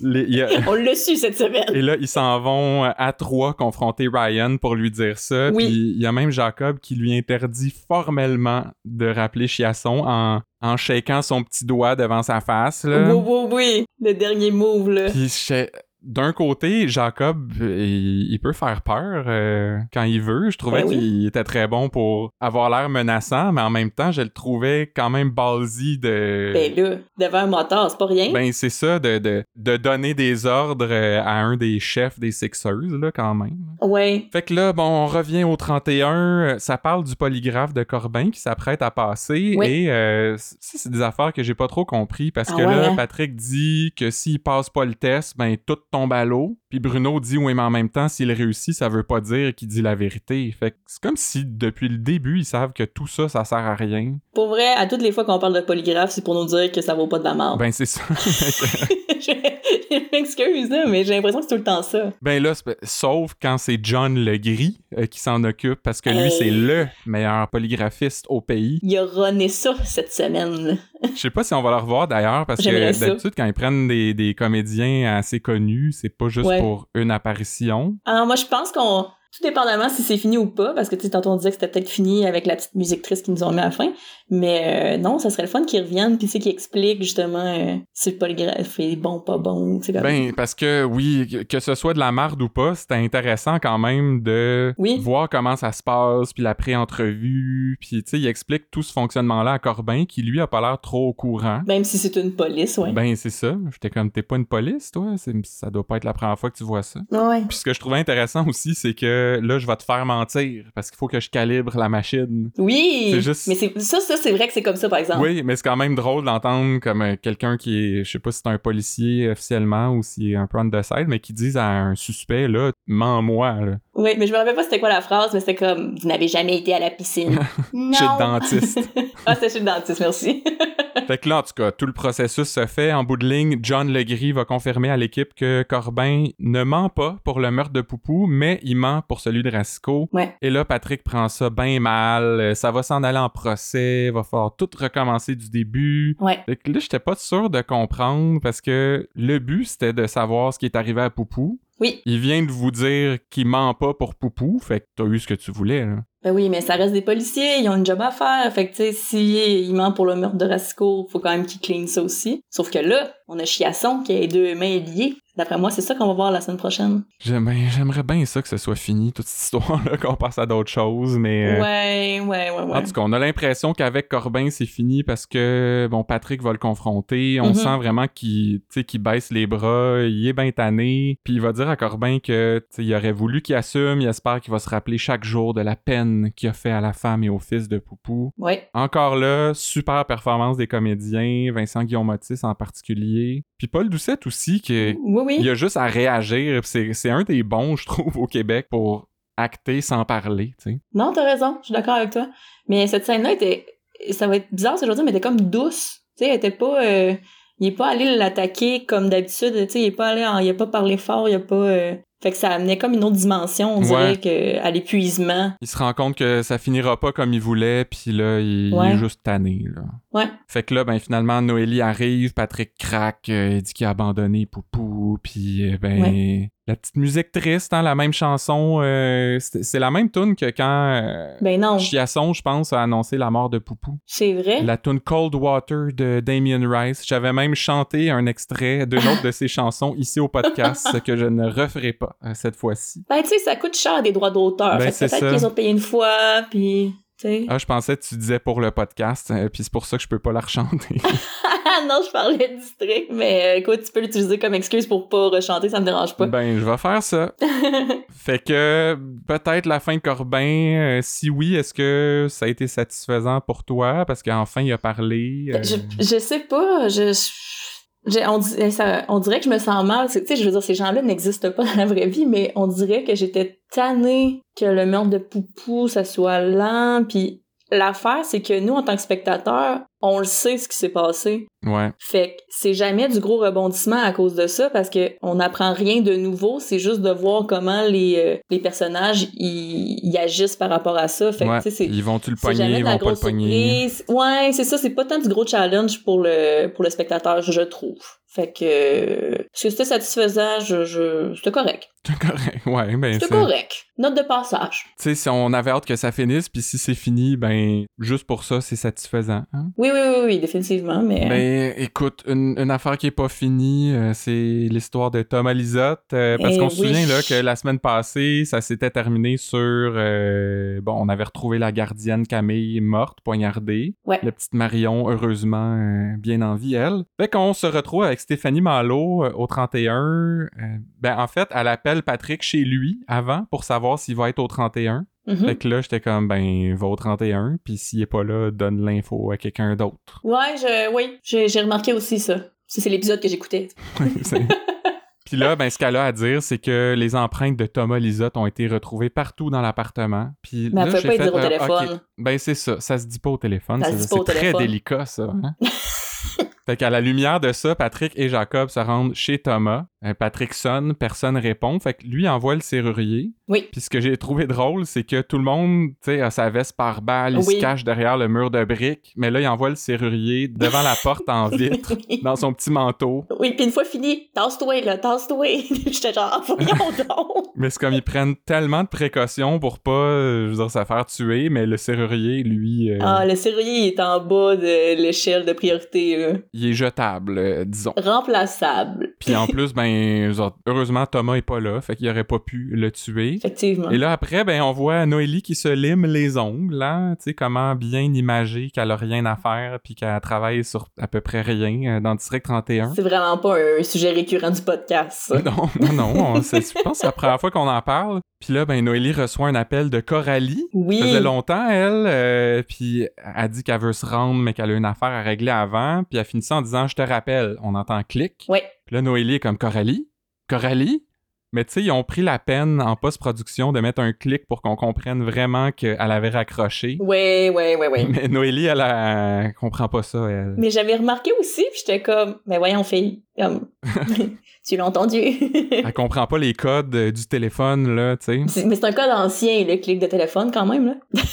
les- a- On l'a su cette semaine. et là, ils s'en vont à trois confronter Ryan pour lui dire ça. Oui. Puis il y a même Jacob qui lui interdit formellement de rappeler Chiasson en, en shakant son petit doigt devant sa face. Là. Oui, oui, oui. Le dernier move, là. Puis je- d'un côté, Jacob, il, il peut faire peur euh, quand il veut. Je trouvais Ben oui. qu'il était très bon pour avoir l'air menaçant, mais en même temps, je le trouvais quand même ballsy de... Ben là, devant un moteur, c'est pas rien. Ben, c'est ça, de, de, de donner des ordres euh, à un des chefs des Sixers, là, quand même. Ouais. Fait que là, bon, on revient au 31. euh, Ça parle du polygraphe de Corbin qui s'apprête à passer. Oui. Et euh, ça, c'est des affaires que j'ai pas trop compris parce Ah que ouais, là, hein? Patrick dit que s'il passe pas le test, ben tout tombe à l'eau. Puis Bruno dit, oui, mais en même temps, s'il réussit, ça veut pas dire qu'il dit la vérité. Fait que c'est comme si depuis le début, ils savent que tout ça, ça sert à rien. Pour vrai, à toutes les fois qu'on parle de polygraphe, c'est pour nous dire que ça vaut pas de la merde. Ben, c'est ça. je je m'excuse, mais j'ai l'impression que c'est tout le temps ça. Ben là, sauf quand c'est John Legris euh, qui s'en occupe, parce que lui, c'est le meilleur polygraphiste au pays. Il a runné ça cette semaine. Je sais pas si on va le revoir d'ailleurs, parce que d'habitude, quand ils prennent des, des comédiens assez connus, c'est pas juste Ouais. pour une apparition. Alors moi, je pense qu'on... Tout dépendamment si c'est fini ou pas, parce que tu sais, tantôt on disait que c'était peut-être fini avec la petite musique triste qu'ils nous ont mis à la fin, mais euh, non, ça serait le fun qu'ils reviennent puis tu sais qu'ils expliquent justement euh, si le polygraphe est bon, pas bon, tu sais comme... Ben, parce que oui, que- ce soit de la marde ou pas, c'était intéressant quand même de Oui. voir comment ça se passe, puis la pré-entrevue, puis tu sais, il explique tout ce fonctionnement-là à Corbin, qui lui a pas l'air trop au courant. Même si c'est une police, ouais. Ben, c'est ça. J'étais comme, t'es pas une police, toi? C'est- Ça doit pas être la première fois que tu vois ça. ouais. Puis ce que je trouvais intéressant aussi, c'est que là, je vais te faire mentir, parce qu'il faut que je calibre la machine. Oui! C'est juste- Mais c'est ça, ça c'est vrai que c'est comme ça, par exemple. Oui, mais c'est quand même drôle d'entendre comme euh, quelqu'un qui est, je sais pas si c'est un policier officiellement ou s'il est un peu on the side, mais qui dise à un suspect, là, mens-moi. Oui, mais je me rappelle pas c'était quoi la phrase, mais c'était comme Vous n'avez jamais été à la piscine. non. Chez le dentiste. ah, c'était chez le dentiste, merci. fait que là, en tout cas, tout le processus se fait. En bout de ligne, John Legris va confirmer à l'équipe que Corbin ne ment pas pour le meurtre de Poupou, mais il ment pour celui de Rasco. Ouais. Et là, Patrick prend ça bien mal. Euh, Ça va s'en aller en procès. Va falloir tout recommencer du début. Ouais. Que là, j'étais pas sûr de comprendre parce que le but, c'était de savoir ce qui est arrivé à Poupou. Oui. Il vient de vous dire qu'il ment pas pour Poupou, fait que t'as eu ce que tu voulais, là. Ben oui, mais ça reste des policiers, ils ont une job à faire. Fait que, tu sais, si il ment pour le meurtre de Rasco, faut quand même qu'il clean ça aussi. Sauf que là, on a Chiasson qui a les deux mains liées. D'après moi, c'est ça qu'on va voir la semaine prochaine. J'aime- J'aimerais bien ça que ce soit fini, toute cette histoire-là, qu'on passe à d'autres choses, mais... euh, Ouais, ouais, ouais, ouais. En tout cas, on a l'impression qu'avec Corbin, c'est fini parce que, bon, Patrick va le confronter. On Mhm. sent vraiment qu'il, baisse les bras, il est bien tanné. Puis il va dire à Corbin que, il aurait voulu qu'il assume, il espère qu'il va se rappeler chaque jour de la peine qu'il a fait à la femme et au fils de Poupou. Ouais. Encore là, super performance des comédiens, Vincent Guillaume Otis en particulier. Puis Paul Doucette aussi, qui oui. il a juste à réagir. C'est un des bons, je trouve, au Québec pour acter sans parler, tu sais. Non, t'as raison, je suis d'accord avec toi. Mais cette scène-là était. Ça va être bizarre ce que je veux dire, mais elle était comme douce. Tu sais, elle était pas. euh, Il est pas allé l'attaquer comme d'habitude. Tu sais, il est pas allé en... Il a pas parlé fort, il a pas. euh, Fait que ça amenait comme une autre dimension, on dirait, Ouais. que, à l'épuisement. Il se rend compte que ça finira pas comme il voulait, puis là, il, il est juste tanné, là. Ouais. Fait que là, ben finalement, Noélie arrive, Patrick craque, euh, il dit qu'il a abandonné Poupou, puis euh, ben... La petite musique triste, hein, la même chanson, euh, c'est la même tune que quand Ben non, Chiasson, je pense, a annoncé la mort de Poupou. c'est vrai? La tune Cold Water de Damien Rice. J'avais même chanté un extrait d'une autre de ses chansons ici au podcast, ce que je ne referai pas cette fois-ci. Ben, tu sais, ça coûte cher des droits d'auteur. Ben, fait que c'est peut-être qu'ils ont payé une fois, puis. Ah, je pensais que tu disais pour le podcast, euh, puis c'est pour ça que je peux pas la rechanter. non, je parlais de district, mais euh, écoute, tu peux l'utiliser comme excuse pour pas rechanter, ça me dérange pas. ben, je vais faire ça. Fait que peut-être la fin de Corbin, euh, si oui, est-ce que ça a été satisfaisant pour toi? Parce qu'enfin, il a parlé. euh, je, je sais pas, je. je- on, di- ça- on dirait que je me sens mal. Tu sais, je veux dire, ces gens-là n'existent pas dans la vraie vie, mais on dirait que j'étais tannée que le meurtre de Poupou, ça soit lent. L'affaire, c'est que nous, en tant que spectateurs, on le sait ce qui s'est passé. Ouais. Fait que c'est jamais du gros rebondissement à cause de ça parce que on n'apprend rien de nouveau, c'est juste de voir comment les, euh, les personnages ils agissent par rapport à ça. Fait que ouais. c'est Ils vont-tu le pogner, ils vont pas le pogner? Ouais, c'est ça, c'est pas tant du gros challenge pour le pour le spectateur, je trouve. Fait que euh, est-ce que c'était satisfaisant, je, je c'était correct. C'est correct. Ouais, ben C'était correct. Note de passage. Tu sais, si on avait hâte que ça finisse, puis si c'est fini, ben juste pour ça, c'est satisfaisant. hein? Oui, oui, oui, oui, définitivement, mais... Ben, écoute, une, une affaire qui est pas finie, euh, c'est l'histoire de Thomas Lisotte, euh, parce Eh qu'on se souvient là, que la semaine passée, ça s'était terminé sur... euh, bon, on avait retrouvé la gardienne Camille morte, poignardée. Ouais. La petite Marion, heureusement, euh, bien en vie, elle. Fait qu'on se retrouve avec Stéphanie Malo euh, au 31. euh, ben, en fait, elle appelle Patrick chez lui avant pour savoir s'il va être au 31. Mhm. Fait que là, j'étais comme, ben, va au 31, puis s'il est pas là, donne l'info à quelqu'un d'autre. Ouais, je, oui, j'ai remarqué aussi ça. Ça, c'est l'épisode que j'écoutais. Puis là, ben, ce qu'elle a à dire, c'est que les empreintes de Thomas Lisotte ont été retrouvées partout dans l'appartement. Puis Mais elle là, peut j'ai pas y dire au euh, téléphone. Ben, c'est ça. Ça se dit pas au téléphone. Ça se C'est dit pas au c'est très téléphone. délicat, ça. hein? fait qu'à la lumière de ça, Patrick et Jacob se rendent chez Thomas. Euh, Patrick sonne, personne répond. Fait que lui envoie le serrurier. Oui. Puis ce que j'ai trouvé drôle, c'est que tout le monde, tu sais, a sa veste par balle, il Oui. se cache derrière le mur de briques. Mais là, il envoie le serrurier devant la porte en vitre, oui, dans son petit manteau. puis une fois fini, tasse-toi, là, tasse-toi. J'étais genre, voyons donc. Mais c'est comme ils prennent tellement de précautions pour pas, euh, je veux dire, se faire tuer, mais le serrurier, lui, euh, Ah, le serrurier est en bas de l'échelle de priorité, là. Il est jetable, euh, disons. Remplaçable. Puis en plus, ben, heureusement, Thomas est pas là, fait qu'il aurait pas pu le tuer. Effectivement. Et là, après, ben, on voit Noélie qui se lime les ongles, là, tu sais, comment bien imager qu'elle a rien à faire, puis qu'elle travaille sur à peu près rien euh, dans District 31. C'est vraiment pas un sujet récurrent du podcast, ça. Non, non, non, on- je pense que c'est la première fois qu'on en parle. Puis là, ben, Noélie reçoit un appel de Coralie. Oui. Ça faisait longtemps, elle, euh, puis elle dit qu'elle veut se rendre, mais qu'elle a une affaire à régler avant, puis elle finit en disant « Je te rappelle ». On entend « clic Ouais. ». Puis là, Noélie est comme « Coralie? Coralie? » Mais tu sais, ils ont pris la peine en post-production de mettre un clic pour qu'on comprenne vraiment qu'elle avait raccroché. Ouais, ouais, ouais, ouais. Mais Noélie, elle, elle, comprend pas ça, elle. Mais j'avais remarqué aussi, puis j'étais comme, mais voyons, fille, comme, tu l'as entendu? Elle comprend pas les codes euh, du téléphone, là, tu sais. Mais c'est un code ancien, le clic de téléphone, quand même, là.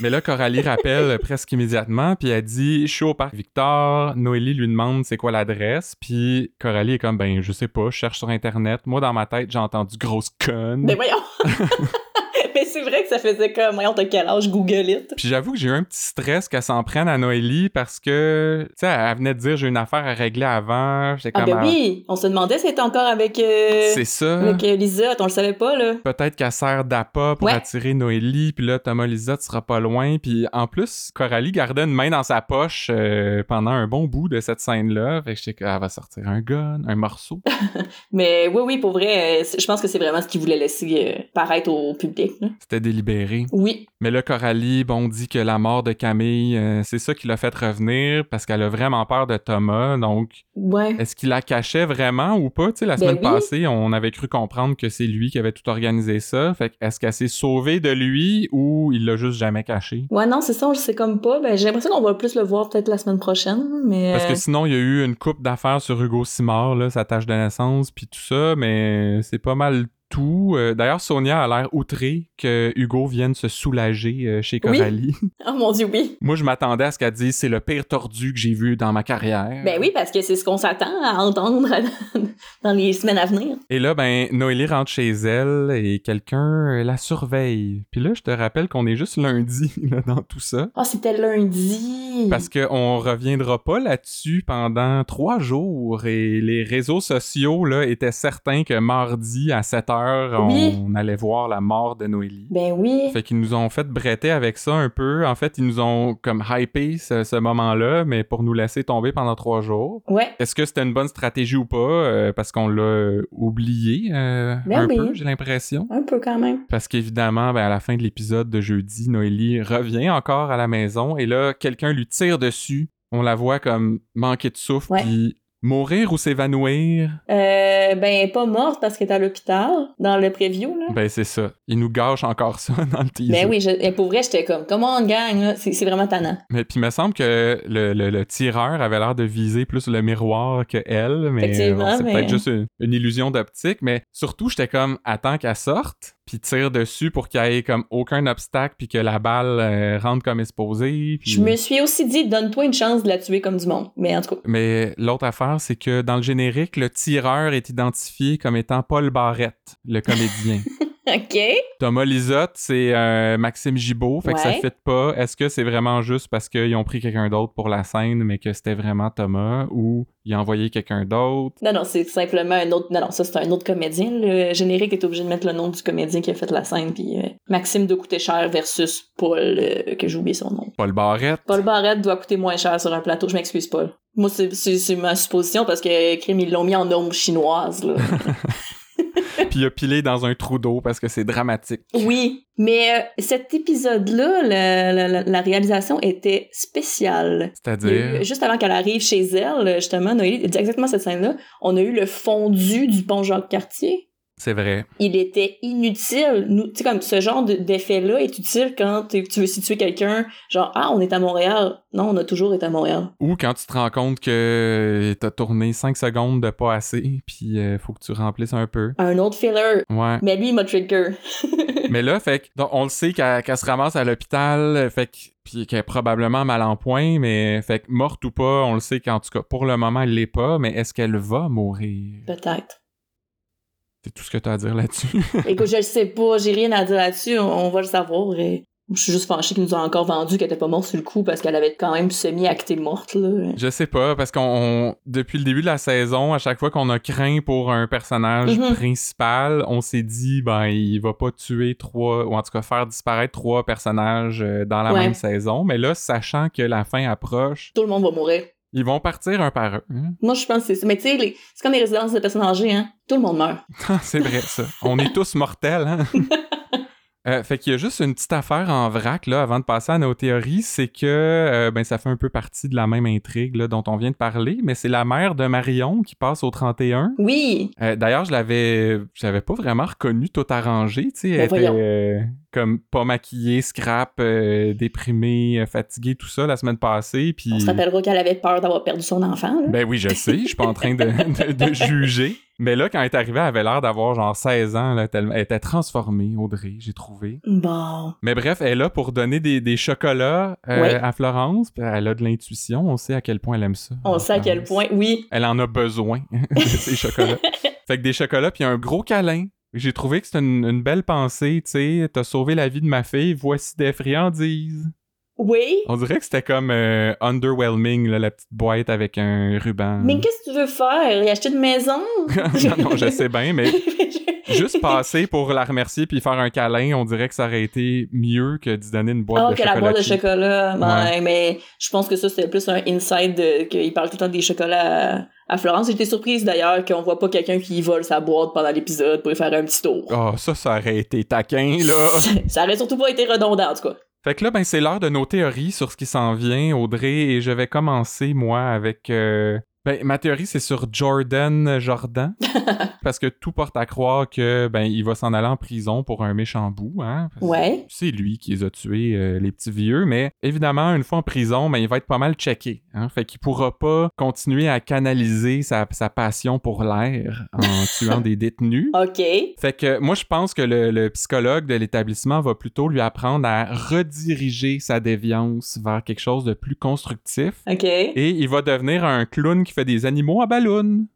Mais là, Coralie rappelle presque immédiatement, puis elle dit « Je suis au parc Victor ». Noélie lui demande c'est quoi l'adresse, puis Coralie est comme « Ben, je sais pas, je cherche sur Internet. Moi, dans ma tête, j'ai entendu « grosse conne Mais voyons. mais c'est vrai que ça faisait comme, voyons, t'as quel âge, Google it. Puis j'avoue que j'ai eu un petit stress qu'elle s'en prenne à Noélie parce que, tu sais, elle venait de dire « J'ai une affaire à régler avant ». J'étais Ah ben oui, on se demandait si elle était encore avec, euh, C'est ça. avec euh, Lisotte, on le savait pas, là. Peut-être qu'elle sert d'appât pour Ouais. attirer Noélie, puis là, Thomas Lisotte sera pas loin. Puis en plus, Coralie gardait une main dans sa poche euh, pendant un bon bout de cette scène-là. Fait que je sais qu'elle va sortir un gun, un morceau. Mais oui, oui, pour vrai, euh, je pense que c'est vraiment ce qu'il voulait laisser paraître au public, là. C'était délibéré. Oui, Mais là, Coralie, bon, dit que la mort de Camille, euh, c'est ça qui l'a fait revenir parce qu'elle a vraiment peur de Thomas. Donc, ouais. est-ce qu'il la cachait vraiment ou pas? Tu sais, la Ben semaine oui. passée, on avait cru comprendre que c'est lui qui avait tout organisé ça. Fait que est-ce qu'elle s'est sauvée de lui ou il l'a juste jamais caché? Ouais, non, c'est ça, on le sait comme pas. Ben, j'ai l'impression qu'on va plus le voir peut-être la semaine prochaine, mais... Parce euh, que sinon, il y a eu une coupe d'affaires sur Hugo Simard, là, sa tâche de naissance, puis tout ça, mais c'est pas mal tout. Euh, D'ailleurs, Sonia a l'air outrée que Hugo vienne se soulager euh, chez Oui. Coralie. Oh mon dieu, oui. Moi, je m'attendais à ce qu'elle dise c'est le pire tordu que j'ai vu dans ma carrière. Ben oui, parce que c'est ce qu'on s'attend à entendre dans les semaines à venir. Et là, ben, Noélie rentre chez elle et quelqu'un euh, la surveille. Puis là, je te rappelle qu'on est juste lundi là, dans tout ça. Oh, c'était lundi. Parce qu'on reviendra pas là-dessus pendant trois jours et les réseaux sociaux là, étaient certains que mardi à 7 heures, on, Oui. on allait voir la mort de Noélie. Ben oui. Fait qu'ils nous ont fait bretter avec ça un peu. En fait, ils nous ont comme hypé ce, ce moment-là, mais pour nous laisser tomber pendant trois jours. Ouais. Est-ce que c'était une bonne stratégie ou pas? euh, parce qu'on l'a oublié euh, Ben un oui. peu, j'ai l'impression. Un peu quand même. Parce qu'évidemment, ben, à la fin de l'épisode de jeudi, Noélie revient encore à la maison et là, quelqu'un lui tire dessus. On la voit comme manquer de souffle, Ouais. puis mourir ou s'évanouir? Euh, ben, pas morte parce qu'elle est à l'hôpital, dans le preview, là. Ben c'est ça. Il nous gâche encore ça dans le teaser. Ben oui, je, et pour vrai, j'étais comme, comment on gang, là? C'est vraiment tannant. Mais puis il me semble que le, le- le tireur avait l'air de viser plus le miroir que elle, mais bon, c'est mais- peut-être juste une, une illusion d'optique. Mais surtout, j'étais comme attends qu'elle sorte, puis tire dessus pour qu'il y ait comme aucun obstacle, puis que la balle euh, rentre comme exposée. Je me suis aussi dit, donne-toi une chance de la tuer comme du monde. Mais en tout cas, Mais l'autre affaire, c'est que dans le générique, le tireur est identifié comme étant Paul Barrette, le comédien. OK. Thomas Lisotte, c'est euh, Maxime Gibault, fait que ça fit pas. Est-ce que c'est vraiment juste parce qu'ils ont pris quelqu'un d'autre pour la scène, mais que c'était vraiment Thomas, ou ils ont envoyé quelqu'un d'autre? Non, non, c'est simplement un autre. Non, non, ça, c'est un autre comédien. Le générique est obligé de mettre le nom du comédien qui a fait la scène. Puis euh, Maxime doit coûter cher versus Paul, euh, que j'ai oublié son nom. Paul Barrette? Paul Barrette doit coûter moins cher sur un plateau. Je m'excuse, Paul. Moi, c'est ma supposition parce que crime, ils l'ont mis en ombre chinoise, là. Puis il a pilé dans un trou d'eau parce que c'est dramatique. oui, mais euh, cet épisode-là, la, la- la- la réalisation était spéciale. C'est-à-dire... Juste avant qu'elle arrive chez elle, justement, Noélie, exactement cette scène-là, on a eu le fondu du pont Jacques-Cartier. C'est vrai. il était inutile. Nous, tu sais, comme ce genre de- d'effet-là est utile quand tu veux situer quelqu'un, genre, ah, on est à Montréal. Non, on a toujours été à Montréal. Ou quand tu te rends compte que t'as tourné 5 secondes de pas assez, puis euh, faut que tu remplisses un peu. Un autre filler. Ouais. Mais lui, il m'a trigger. Mais là, fait que, donc, on le sait qu'elle qu'elle se ramasse à l'hôpital, fait que, puis qu'elle est probablement mal en point, mais fait que morte ou pas, on le sait qu'en tout cas, pour le moment, elle l'est pas, mais est-ce qu'elle va mourir? Peut-être. C'est tout ce que t'as à dire là-dessus. Écoute, je le sais pas, j'ai rien à dire là-dessus, on, on va le savoir. Et... Je suis juste fâchée qu'ils nous ont encore vendu qu'elle était pas morte sur le coup parce qu'elle avait quand même semi-acté morte, là. Je sais pas, parce qu'on, on- depuis le début de la saison, à chaque fois qu'on a craint pour un personnage Mhm. principal, on s'est dit, ben, il va pas tuer trois, ou en tout cas faire disparaître trois personnages euh, dans la Ouais. même saison. Mais là, sachant que la fin approche, Tout le monde va mourir. Ils vont partir un par un. hein. Moi, je pense que c'est ça. Mais tu sais, les- c'est comme les résidences de personnes âgées, hein. Tout le monde meurt. c'est vrai, ça. On est tous mortels, hein? Euh, fait qu'il y a juste une petite affaire en vrac là avant de passer à nos théories, c'est que euh, ben ça fait un peu partie de la même intrigue là, dont on vient de parler, mais c'est la mère de Marion qui passe au 31. Oui. Euh, D'ailleurs, je l'avais, je l'avais pas vraiment reconnue tout arrangée, tu sais, elle Ben était euh, comme pas maquillée, scrap, euh, déprimée, euh, fatiguée, tout ça la semaine passée, puis On se rappellera qu'elle avait peur d'avoir perdu son enfant, là. ben oui, je sais, je suis pas en train de, de- de juger. Mais là, quand elle est arrivée, elle avait l'air d'avoir genre 16 ans. Là, elle était transformée, Audrey, j'ai trouvé. Bon. Mais bref, elle est là pour donner des, des chocolats euh, Oui. à Florence. Elle a de l'intuition. On sait à quel point elle aime ça. On sait à quel point, oui. Elle en a besoin de ces chocolats. fait que des chocolats, puis un gros câlin. J'ai trouvé que c'était une, une belle pensée, tu sais. T'as sauvé la vie de ma fille, voici des friandises. Oui. On dirait que c'était comme euh, underwhelming, là, la petite boîte avec un ruban. Mais qu'est-ce que tu veux faire? Y acheter une maison? non, non, je sais bien, mais juste passer pour la remercier puis faire un câlin, on dirait que ça aurait été mieux que d'y donner une boîte Ah, de que la chocolat. boîte de chocolat. Ouais. mais je pense que ça, c'était plus un inside de, qu'il parle tout le temps des chocolats à, à Florence. J'étais surprise d'ailleurs qu'on voit pas quelqu'un qui vole sa boîte pendant l'épisode pour y faire un petit tour. Ah, ça, ça aurait été taquin, là. ça aurait surtout pas été redondant, en tout cas. fait que là, ben, c'est l'heure de nos théories sur ce qui s'en vient, Audrey, et je vais commencer, moi, avec... euh, Ben, ma théorie, c'est sur Jordan Jordan. parce que tout porte à croire que, ben, il va s'en aller en prison pour un méchant bout, hein. Ouais. C'est lui qui les a tués, euh, les petits vieux, mais évidemment, une fois en prison, ben, il va être pas mal checké. Hein? Fait qu'il pourra pas continuer à canaliser sa, sa passion pour l'air en tuant des détenus. OK. Fait que moi, je pense que le, le psychologue de l'établissement va plutôt lui apprendre à rediriger sa déviance vers quelque chose de plus constructif. OK. Et il va devenir un clown qui fait des animaux à ballon.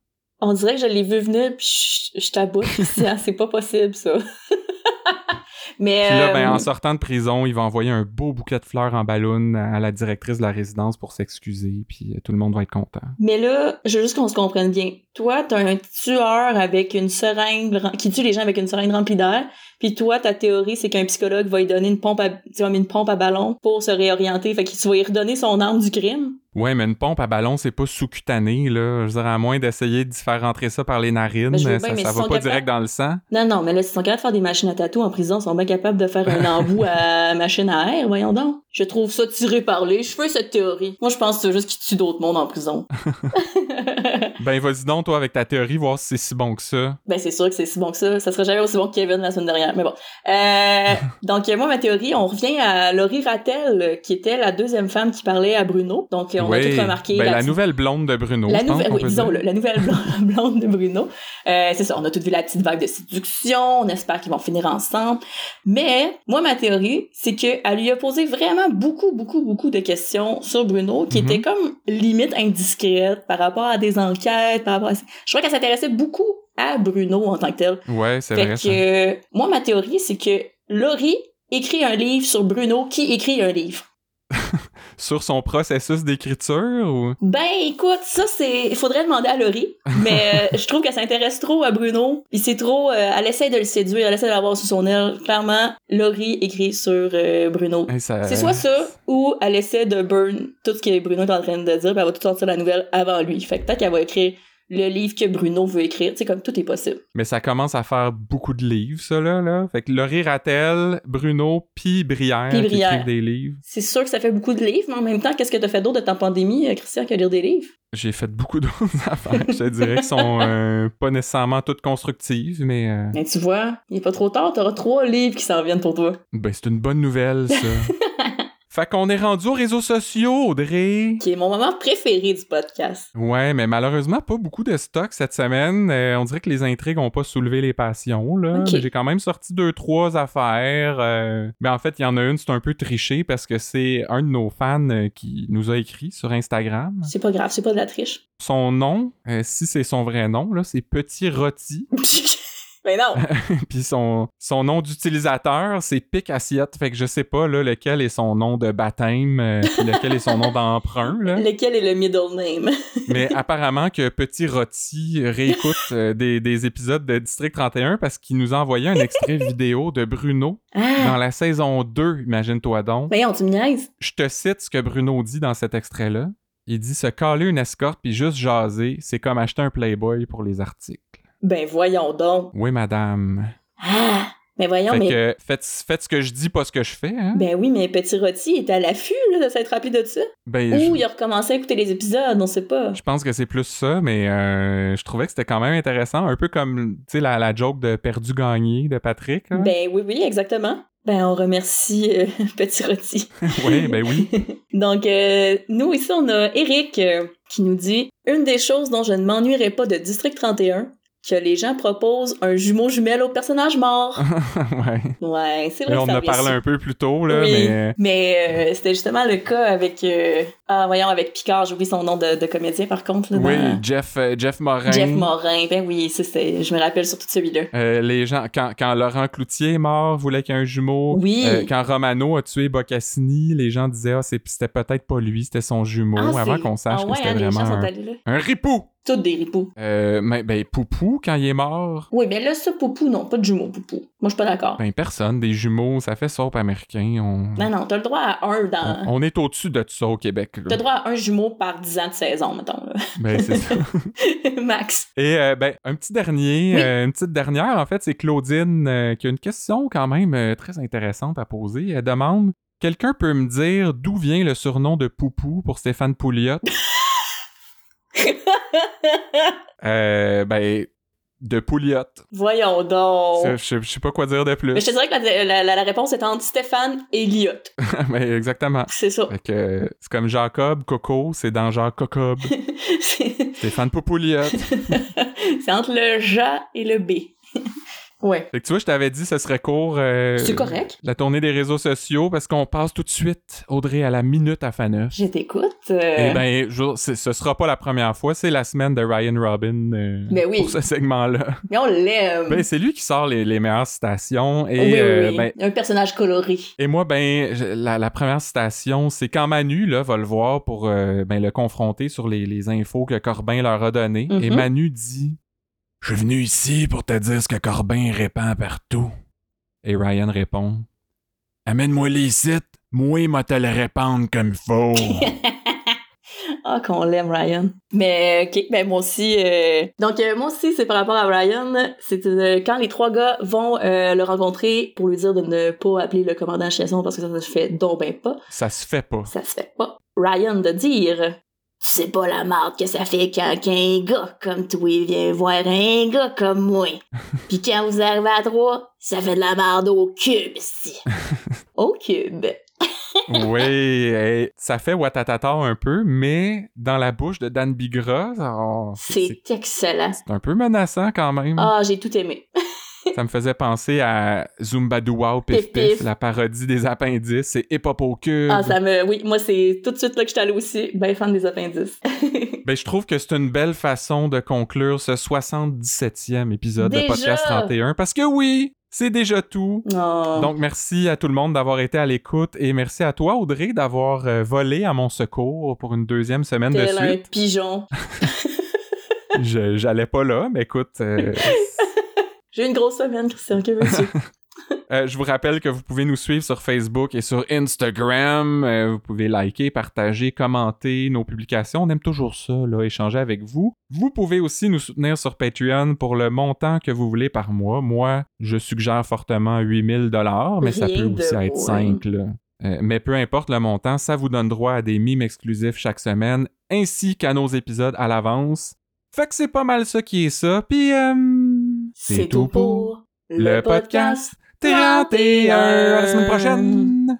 On dirait que je l'ai vu venir pis je, je t'aboute ici, hein. C'est pas possible, ça. mais. Puis là, ben, euh, en sortant de prison, il va envoyer un beau bouquet de fleurs en ballon à la directrice de la résidence pour s'excuser, puis euh, tout le monde va être content. Mais là, je veux juste qu'on se comprenne bien. Toi, t'as un tueur avec une seringue qui tue les gens avec une seringue remplie d'air. Puis toi, ta théorie, c'est qu'un psychologue va lui donner une pompe à, une pompe à ballon pour se réorienter. Fait que tu vas lui redonner son arme du crime. Ouais, mais une pompe à ballon, c'est pas sous-cutané, là. Je dirais, à moins d'essayer de faire rentrer ça par les narines, je veux ça, ça ils va pas direct dans le sang. Non, non, mais là, s'ils sont capables de faire des machines à tatou en prison, ils sont bien capables de faire un embout à machine à air, voyons donc. Je trouve ça tiré par les cheveux, cette théorie. Moi, je pense que c'est juste qu'ils tuent d'autres mondes en prison. Ben, vas-y donc, toi, avec ta théorie, voir si c'est si bon que ça. Ben, c'est sûr que c'est si bon que ça. Ça serait jamais aussi bon que Kevin la semaine dernière. Mais bon. Euh, donc, euh, moi, ma théorie, on revient à Laurie Rattel, qui était la deuxième femme qui parlait à Bruno. Donc, on a tout remarqué. Ben, la petite- nouvelle blonde de Bruno, la nouvelle, oui, disons-le, la nouvelle blonde, de Bruno. Euh, c'est ça, on a toutes vu la petite vague de séduction, on espère qu'ils vont finir ensemble. Mais, moi, ma théorie, c'est qu'elle lui a posé vraiment beaucoup, beaucoup, beaucoup de questions sur Bruno, qui Mhm. étaient comme limite indiscrètes par rapport à des enquêtes, par rapport à... Je crois qu'elle s'intéressait beaucoup à Bruno en tant que tel. Ouais, c'est vrai. que, ça. moi, ma théorie, c'est que Laurie écrit un livre sur Bruno qui écrit un livre. Sur son processus d'écriture ou? Ben, écoute, ça, c'est. Il faudrait demander à Laurie. Mais euh, je trouve qu'elle s'intéresse trop à Bruno. Puis c'est trop. euh, elle essaie de le séduire, elle essaie de l'avoir sous son aile. Clairement, Laurie écrit sur euh, Bruno. Ça- C'est soit ça, ou elle essaie de burn tout ce que Bruno est en train de dire, puis elle va tout sortir la nouvelle avant lui. Fait que peut-être qu'elle va écrire le livre que Bruno veut écrire. Tu sais, comme tout est possible. Mais ça commence à faire beaucoup de livres, ça, là. là. Fait que Laurie Rattel, Bruno, puis Brière, qui Brière. écrivent des livres. C'est sûr que ça fait beaucoup de livres, mais en même temps, qu'est-ce que t'as fait d'autre de ta pandémie, euh, Christian, que lire des livres? J'ai fait beaucoup d'autres affaires. Je te dirais qu'ils sont euh, pas nécessairement toutes constructives, mais euh, Mais tu vois, il est pas trop tard, t'auras trois livres qui s'en viennent pour toi. ben, c'est une bonne nouvelle, ça. fait qu'on est rendu aux réseaux sociaux, Audrey. Qui est mon moment préféré du podcast. Ouais, mais malheureusement, pas beaucoup de stock cette semaine. Euh, on dirait que les intrigues ont pas soulevé les passions, là. J'ai quand même sorti deux, trois affaires. euh, Mais en fait, il y en a une, c'est un peu triché parce que c'est un de nos fans euh, qui nous a écrit sur Instagram. C'est pas grave, c'est pas de la triche. Son nom, euh, si c'est son vrai nom, là, c'est Petit Rôti. Mais non! Puis son, son nom d'utilisateur, c'est Pic Assiette. Fait que je sais pas là, lequel est son nom de baptême, euh, puis lequel est son nom d'emprunt. Là. Lequel est le middle name? Mais apparemment que Petit Rôti réécoute euh, des, des épisodes de District 31 parce qu'il nous a envoyé un extrait vidéo de Bruno Ah! dans la saison 2, imagine-toi donc. Voyons, tu me niaises? Je te cite ce que Bruno dit dans cet extrait-là. Il dit se caler une escorte puis juste jaser, c'est comme acheter un Playboy pour les articles. Ben voyons donc. Oui, madame. Ah! Mais voyons, Fait mais... que faites, faites ce que je dis, pas ce que je fais. Hein? Ben oui, mais Petit Rôti est à l'affût là, de s'être rappelé de ça. Ben, Ou je, il a recommencé à écouter les épisodes, on sait pas. je pense que c'est plus ça, mais euh, je trouvais que c'était quand même intéressant. Un peu comme, tu sais, la, la joke de perdu-gagné de Patrick. là. Ben oui, oui, exactement. Ben on remercie euh, Petit Rôti. oui, ben oui. Donc, euh, nous, ici, on a Eric qui nous dit « Une des choses dont je ne m'ennuierai pas de District 31, que les gens proposent un jumeau jumelle au personnage mort. ouais. Ouais, c'est vrai Là, on en a parlé un peu plus tôt, là, oui, mais... mais euh, c'était justement le cas avec... euh, Ah, voyons, avec Picard, j'ai oublié son nom de, de comédien, par contre. Là, Oui, dans- Jeff, euh, Jeff Morin. Jeff Morin, ben oui, c'est- je me rappelle surtout de celui-là. Les gens, quand, quand Laurent Cloutier est mort, voulait qu'il y ait un jumeau. Oui. Quand Romano a tué Boccassini, les gens disaient ah, c'est- c'était peut-être pas lui, c'était son jumeau, Ah, avant qu'on sache ah que c'était hein, les gens vraiment sont allés là. un ripou. Toutes des ripoux. Euh, mais, ben, Poupou, quand il est mort, Oui, mais là, ça, Poupou, non, pas de jumeau, Poupou. Moi, je suis pas d'accord. ben personne, des jumeaux, ça fait soap américain. On, Non, non, t'as le droit à un dans... on, on est au-dessus de tout ça au Québec. T'as le droit à un jumeau par 10 ans de saison, mettons. Là. Ben, c'est ça. Max. Et euh, ben, un petit dernier, Oui. euh, une petite dernière, en fait, c'est Claudine euh, qui a une question quand même très intéressante à poser. Elle demande Quelqu'un peut me dire d'où vient le surnom de Poupou pour Stéphane Pouliot? euh, Ben, de Pouliot. Voyons donc. Je je- sais pas quoi dire de plus. Mais je te dirais que la, la- la- la réponse est entre Stéphane et Liot. Mais exactement. C'est ça. Fait que c'est comme Jacob, Coco, c'est dans Jacques Cocob. Stéphane Poupouliot. c'est entre le J et le B. ouais. Fait que tu vois, je t'avais dit ce serait court. euh, C'est correct. La tournée des réseaux sociaux parce qu'on passe tout de suite, Audrey, à la minute à Faneuf. Je t'écoute. euh, Eh c'est- ce sera pas la première fois, c'est la semaine de Ryan Robin euh, Ben oui. pour ce segment-là. Mais on l'aime. Ben, c'est lui qui sort les, les meilleures citations et, oui, oui, euh, ben, Un personnage coloré. et moi, ben, la, la première citation, c'est quand Manu là, va le voir pour ben, le confronter sur les, les infos que Corbin leur a données. Mhm. Et Manu dit Je suis venu ici pour te dire ce que Corbin répand partout. Et Ryan répond Amène-moi les sites, moi, m'a te le répandre comme il faut. Ah, qu'on l'aime, Ryan. Mais, ok, ben moi aussi. euh, Donc, euh, moi aussi, c'est par rapport à Ryan. C'est euh, quand les trois gars vont euh, le rencontrer pour lui dire de ne pas appeler le commandant Chesson parce que ça se fait donc ben pas. Ça se fait pas. Ça se fait pas. Ryan de dire C'est pas la marde que ça fait quand qu'un gars comme toi vient voir un gars comme moi. Puis quand vous arrivez à trois, ça fait de la marde au cube, ici. au cube. oui, ça fait Watatata un peu, mais dans la bouche de Dan Bigra, oh, C'est excellent. c'est un peu menaçant quand même. Ah, j'ai tout aimé. Ça me faisait penser à Zumba Wow Pif, Pif la parodie des appendices. C'est hip hop au cube. Ah, ça me. Oui, moi, c'est tout de suite là que je suis allée aussi, ben fan des appendices. ben, je trouve que c'est une belle façon de conclure ce 77e épisode de Podcast 31 parce que oui, c'est déjà tout. Oh. Donc, merci à tout le monde d'avoir été à l'écoute et merci à toi, Audrey, d'avoir euh, volé à mon secours pour une deuxième semaine de suite. un pigeon. J'allais pas là, mais écoute. Euh, J'ai une grosse semaine, Christian, que veux-tu? Euh, je vous rappelle que vous pouvez nous suivre sur Facebook et sur Instagram. Euh, vous pouvez liker, partager, commenter nos publications. On aime toujours ça, là, échanger avec vous. Vous pouvez aussi nous soutenir sur Patreon pour le montant que vous voulez par mois. Moi, je suggère fortement 8000 dollars, mais ça peut aussi être 5. Là. Euh, mais peu importe le montant, ça vous donne droit à des mimes exclusifs chaque semaine, ainsi qu'à nos épisodes à l'avance. Fait que c'est pas mal ça qui est ça. Puis, c'est tout pour le podcast. 31. À la semaine prochaine.